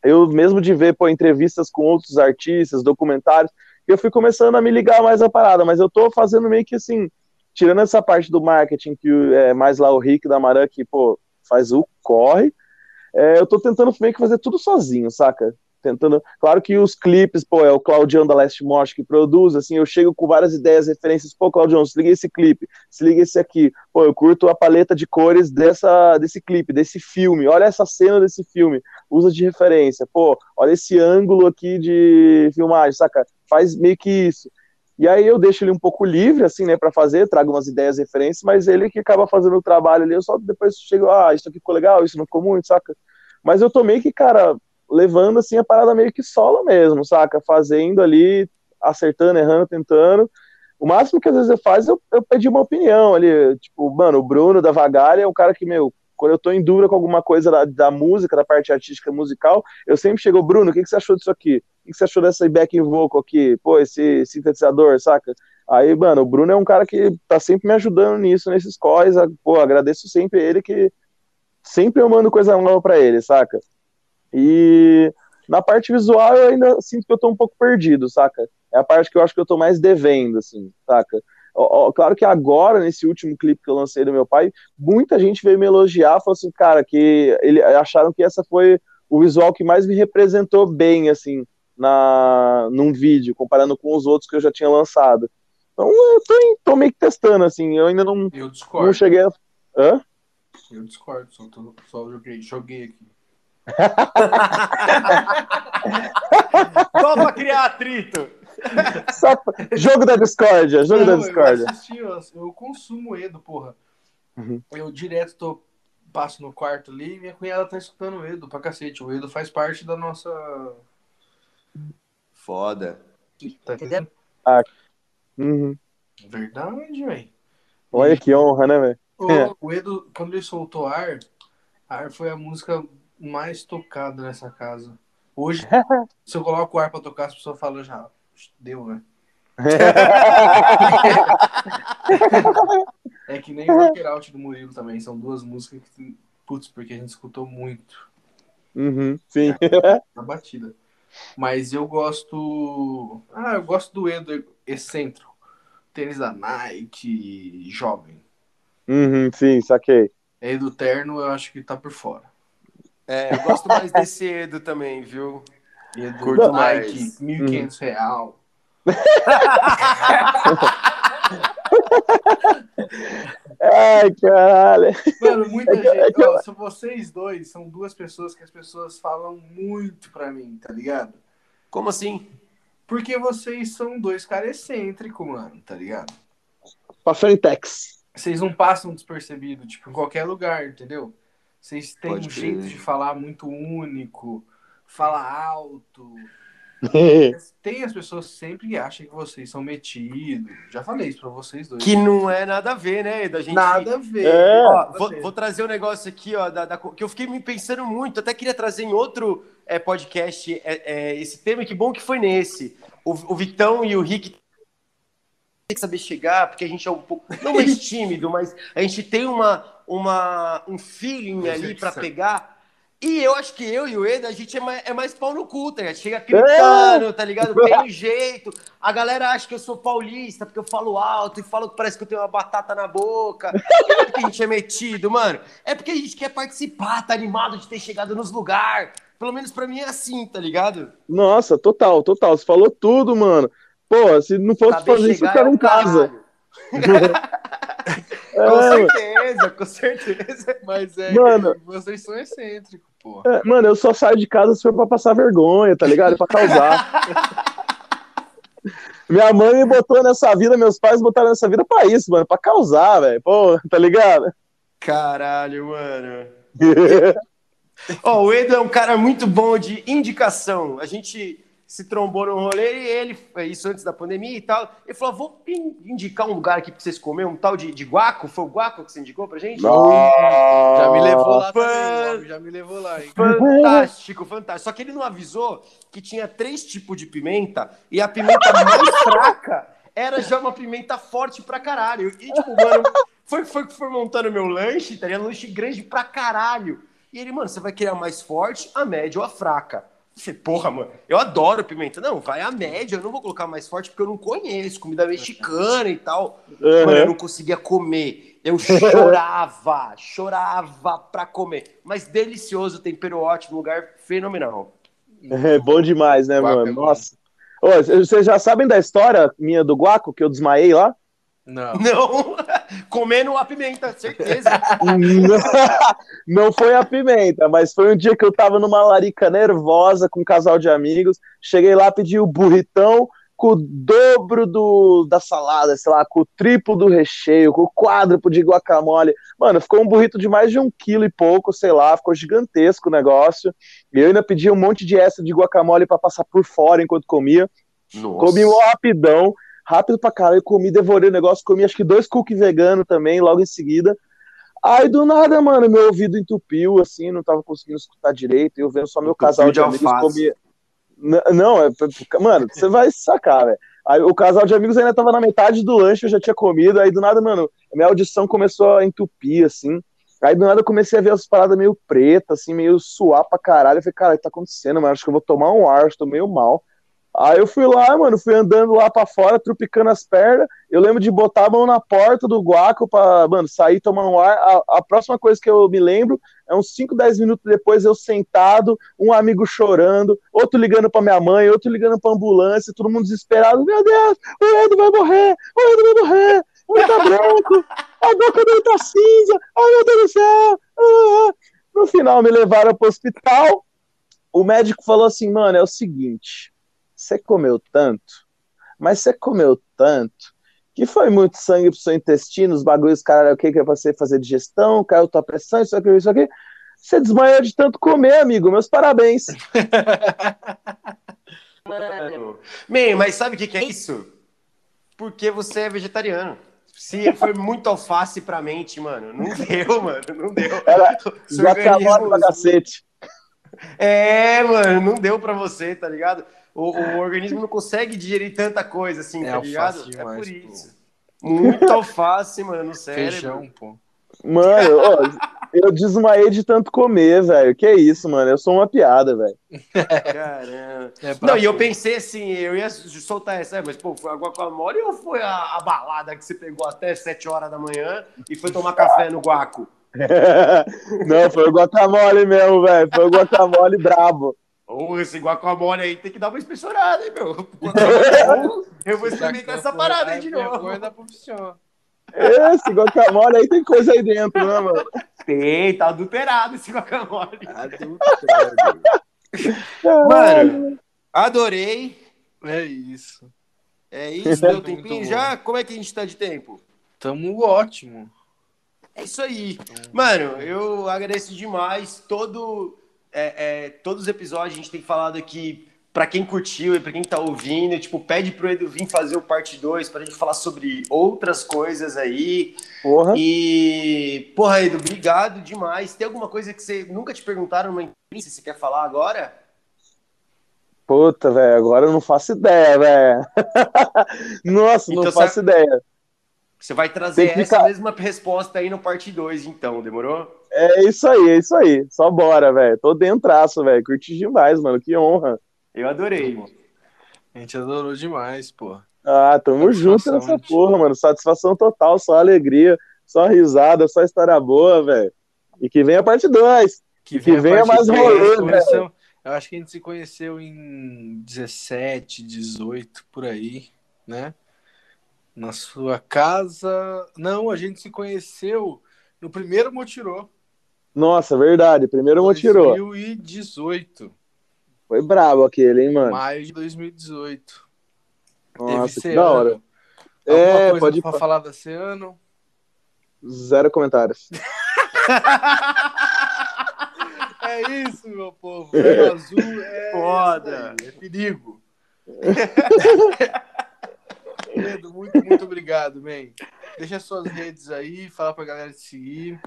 Eu mesmo de ver pô, entrevistas com outros artistas, documentários, eu fui começando a me ligar mais a parada, mas eu tô fazendo meio que assim, tirando essa parte do marketing, que é mais lá o Rick da Maran, que, pô, faz o corre, é, eu tô tentando meio que fazer tudo sozinho, saca? Tentando. Claro que os clipes, pô, é o Claudião da Last Mosh que produz, assim, eu chego com várias ideias, referências, pô, Claudião, se liga esse clipe, se liga esse aqui, pô, eu curto a paleta de cores dessa, desse clipe, desse filme, olha essa cena desse filme, usa de referência, pô, olha esse ângulo aqui de filmagem, saca? Faz meio que isso. E aí eu deixo ele um pouco livre, assim, né, para fazer, trago umas ideias, referências, mas ele que acaba fazendo o trabalho ali, eu só depois chego, ah, isso aqui ficou legal, isso não ficou muito, saca? Mas eu tô meio que, cara, levando assim a parada meio que solo mesmo, saca? Fazendo ali, acertando, errando, tentando. O máximo que às vezes eu faço, eu, eu pedi uma opinião ali. Tipo, mano, o Bruno da Vagalha é um cara que, meu, quando eu tô em dúvida com alguma coisa da, da música, da parte artística musical, eu sempre chego, Bruno, o que, que você achou disso aqui? O que você achou dessa back vocal aqui? Pô, esse sintetizador, saca? Aí, mano, o Bruno é um cara que tá sempre me ajudando nisso, nesses corres. Pô, agradeço sempre ele que sempre eu mando coisa nova pra ele, saca? E na parte visual eu ainda sinto que eu tô um pouco perdido, saca? É a parte que eu acho que eu tô mais devendo, assim, saca? Claro que agora, nesse último clipe que eu lancei do meu pai, muita gente veio me elogiar, falou assim, cara, que ele, acharam que essa foi o visual que mais me representou bem, assim, na, num vídeo, comparando com os outros que eu já tinha lançado. Então eu tô, tô meio que testando, assim, eu ainda não, eu discordo. não cheguei a... Hã? Eu discordo, só, tô, só joguei, joguei aqui. Só pra criar atrito. Só. Jogo da discórdia, jogo Não, da discórdia. Eu, assisti, eu, eu consumo Edo, porra. Uhum. Eu direto tô, passo no quarto ali e minha cunhada tá escutando o Edo pra cacete. O Edo faz parte da nossa. Foda. Tá entendendo? Ah. Uhum. Verdade, velho. Olha e... que honra, né, velho? O, o Edo, quando ele soltou Ar, Ar foi a música mais tocado nessa casa. Hoje, se eu coloco o ar pra tocar, as pessoas falam já, deu, né? é que nem o Rocker Out do Murilo também. São duas músicas que, putz, porque a gente escutou muito. Uhum, sim. É, na batida. Mas eu gosto. Ah, eu gosto do Edo excêntrico. Tênis da Nike, jovem. Uhum, sim, saquei. Edo Terno, eu acho que tá por fora. É, eu gosto mais desse Edo também, viu? Edo Curto mais. Nike, 1.500 hum. real. Ai, caralho. Mano, muita é gente. Ó, são vocês dois, são duas pessoas que as pessoas falam muito pra mim, tá ligado? Como assim? Porque vocês são dois caras excêntricos, mano, tá ligado? Passando em tex. Vocês não passam despercebido, tipo, em qualquer lugar, entendeu? Vocês têm Pode um jeito de falar muito único, fala alto. Tem as pessoas sempre que acham que vocês são metidos. Já falei isso pra vocês dois. Que não é nada a ver, né? Da gente... Nada a ver. É. Ó, vou, vou, trazer um negócio aqui, ó, da, da, que eu fiquei me pensando muito. Até queria trazer em outro é, podcast é, é, esse tema. Que bom que foi nesse. O, o Vitão e o Rick tem que saber chegar, porque a gente é um pouco, não mais tímido, mas a gente tem uma, uma, um feeling ali para pegar. E eu acho que eu e o Eda, a gente é mais, é mais pau no cu, tá ligado? Chega gritando, tá ligado? Tem um jeito. A galera acha que eu sou paulista, porque eu falo alto e falo que parece que eu tenho uma batata na boca. É porque a gente é metido, mano. É porque a gente quer participar, tá animado de ter chegado nos lugares. Pelo menos pra mim é assim, tá ligado? Nossa, total, total. Você falou tudo, mano. Pô, se não fosse Saber fazer isso, eu tava é em casa. É, com certeza, com certeza. Mas é, mano, vocês são excêntricos, pô. É, mano, eu só saio de casa se for pra passar vergonha, tá ligado? Pra causar. Minha mãe me botou nessa vida, meus pais botaram nessa vida pra isso, mano, pra causar, velho. Pô, tá ligado? Caralho, mano. Ó, oh, o Edo é um cara muito bom de indicação. A gente se trombou no rolê e ele, isso antes da pandemia e tal, ele falou: vou indicar um lugar aqui pra vocês comerem, um tal de, de guaco. Foi o guaco que você indicou pra gente? já me levou lá também, já me levou lá. Hein? Fantástico, fantástico. Só que ele não avisou que tinha três tipos de pimenta e a pimenta mais fraca era já uma pimenta forte pra caralho. E, tipo, mano, Foi, foi, foi montando meu lanche, tá ligado? Lanche grande pra caralho. E ele, mano, você vai querer a mais forte, a média ou a fraca? Falei, porra, mano, eu adoro pimenta. Não, vai a média, eu não vou colocar mais forte porque eu não conheço, comida mexicana e tal. Uhum. Mano, eu não conseguia comer. Eu chorava, chorava pra comer. Mas delicioso, tempero ótimo, lugar fenomenal. É bom demais, né, Guaco mano? é. Nossa. Ô, vocês já sabem da história minha do Guaco, que eu desmaiei lá? Não. Não, comendo a pimenta, certeza. Não foi a pimenta, mas foi um dia que eu tava numa larica nervosa com um casal de amigos. Cheguei lá, pedi o burritão com o dobro do, da salada, sei lá, com o triplo do recheio, com o quádruplo de guacamole. Mano, ficou um burrito de mais de um quilo e pouco, sei lá, ficou gigantesco o negócio. E eu ainda pedi um monte de extra de guacamole pra passar por fora enquanto comia. Nossa. Comi mó rapidão, rápido pra caralho, comi, devorei o negócio, comi acho que dois cookies veganos também, logo em seguida. Aí do nada, mano, meu ouvido entupiu, assim, não tava conseguindo escutar direito, eu vendo só meu Entupiu casal de, de amigos comia. Não, é. Mano, você vai sacar, velho. Aí o casal de amigos ainda tava na metade do lanche, eu já tinha comido, aí do nada, mano, minha audição começou a entupir, assim. Aí do nada eu comecei a ver as paradas meio pretas, assim, meio suar pra caralho. Eu falei, cara, o que tá acontecendo, mano? Acho que eu vou tomar um ar, tô meio mal. Aí eu fui lá, mano, fui andando lá pra fora, trupicando as pernas. Eu lembro de botar a mão na porta do guaco pra, mano, sair tomar um ar. A, a próxima coisa que eu me lembro é uns 5, 10 minutos depois eu sentado, um amigo chorando, outro ligando pra minha mãe, outro ligando pra ambulância, todo mundo desesperado. Meu Deus, o Edo vai morrer, o Edo vai morrer, ele tá branco, a boca dele tá cinza, ai meu Deus do céu. Ah, ah. No final me levaram pro hospital. O médico falou assim, mano, é o seguinte, você comeu tanto, mas você comeu tanto que foi muito sangue pro seu intestino, os bagulhos, caralho, o que que é pra você fazer digestão, caiu tua pressão, isso aqui, isso aqui. Você desmaiou de tanto comer, amigo. Meus parabéns. Mano. Man, mas sabe o que, que é isso? Porque você é vegetariano. Se foi muito alface pra mente, mano. Não deu, mano. Não deu. Era guacamole organismo- pra cacete. É, mano, não deu pra você, tá ligado? O, o organismo não consegue digerir tanta coisa assim, É tá ligado? é demais, por pô. isso. Muito alface, mano, no cérebro. Feijão, pô. Mano, ó, eu desmaiei de tanto comer, velho. Que isso, mano. Eu sou uma piada, velho. Caramba. É Não, e eu pensei assim, eu ia soltar essa, mas pô, foi a guacamole ou foi a, a balada que você pegou até 7 horas da manhã e foi tomar café no guaco? Não, foi o guacamole mesmo, velho. Foi o guacamole brabo. Ou esse guacamole aí tem que dar uma inspecionada, hein, meu? Eu vou experimentar essa parada aí de novo. Profissão. Esse guacamole aí tem coisa aí dentro, né, mano? Tem, tá adulterado esse guacamole. Adultério. Mano, adorei. É isso. É isso, deu Muito tempinho já? Como é que a gente tá de tempo? Tamo ótimo. É isso aí. Mano, eu agradeço demais. Todo, é, é, todos os episódios a gente tem falado aqui, pra quem curtiu e pra quem tá ouvindo, tipo, pede pro Edu vir fazer o parte 2 pra gente falar sobre outras coisas aí. Porra. E, porra, Edu, obrigado demais. Tem alguma coisa que você nunca te perguntaram numa entrevista, você quer falar agora? Puta, velho. Agora eu não faço ideia, velho. Nossa, não Então, faço ideia. Você vai trazer essa ficar- mesma resposta aí no parte 2, então, demorou? É isso aí, é isso aí. Só bora, velho. Tô dentraço, velho. Curti demais, mano. Que honra. Eu adorei, mano. A gente adorou demais, pô. Ah, tamo junto nessa porra, mano. Satisfação total, só alegria, só risada, só história boa, velho. E que venha a parte 2. Que a venha mais rolê, conhecemos- Eu acho que a gente se conheceu em 17, 18, por aí, né? Na sua casa. Não, a gente se conheceu no primeiro Motirô. Nossa, verdade. Primeiro motirou. 2018. Foi brabo aquele, hein, mano. Maio de 2018. Nossa, Teve que da hora. É, coisa pode pra fa- falar da Ceano? Zero comentários. É isso, meu povo. O azul é, Foda. é perigo. Pedro, muito, muito obrigado, man. Deixa suas redes aí, fala pra galera te seguir.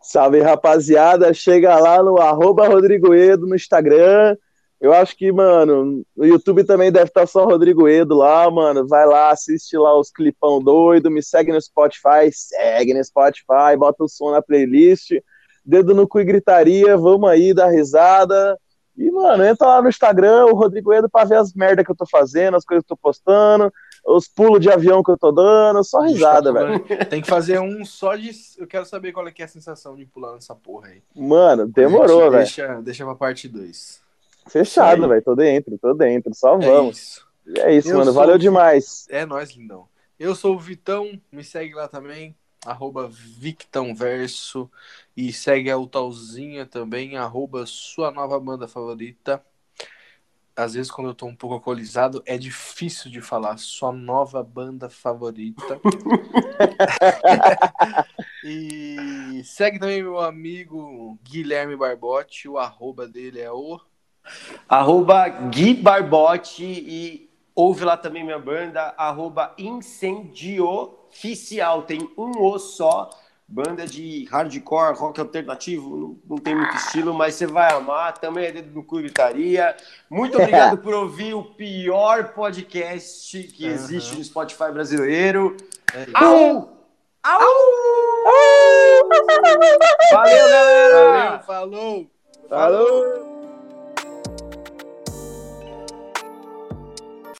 Salve, rapaziada. Chega lá no arroba Rodrigo Edo no Instagram. Eu acho que, mano, o YouTube também deve estar só Rodrigo Edo lá, mano. Vai lá, assiste lá os clipão doido, me segue no Spotify, segue no Spotify, bota o som na playlist, dedo no cu e gritaria, vamos aí dar risada. E, mano, entra lá no Instagram, o Rodrigo Edo, pra ver as merda que eu tô fazendo, as coisas que eu tô postando, os pulos de avião que eu tô dando, só risada, velho. Tem que fazer um só de. Eu quero saber qual é, que é a sensação de pular nessa porra aí. Mano, demorou, velho. Deixa, deixa pra parte 2. Fechado, velho. Tô dentro, tô dentro. Só É vamos. isso. É isso, mano. sou Valeu demais. É nóis, lindão. Eu sou o Vitão, me segue lá também, arroba VictãoVerso. E segue a Utalzinha também, arroba sua nova banda favorita. Às vezes, quando eu tô um pouco alcoolizado, é difícil de falar sua nova banda favorita. e segue também meu amigo Guilherme Barbotti, o arroba dele é o. Arroba Gui Barbote e ouve lá também minha banda, arroba Incendioficial. Tem um O só, banda de hardcore, rock alternativo, não, não tem muito estilo, mas você vai amar. Também é dedo no cu gritaria. Muito obrigado por ouvir o pior podcast que Aham. existe no Spotify brasileiro. É isso. Au! Au! Valeu, galera! Valeu, falou! Falou!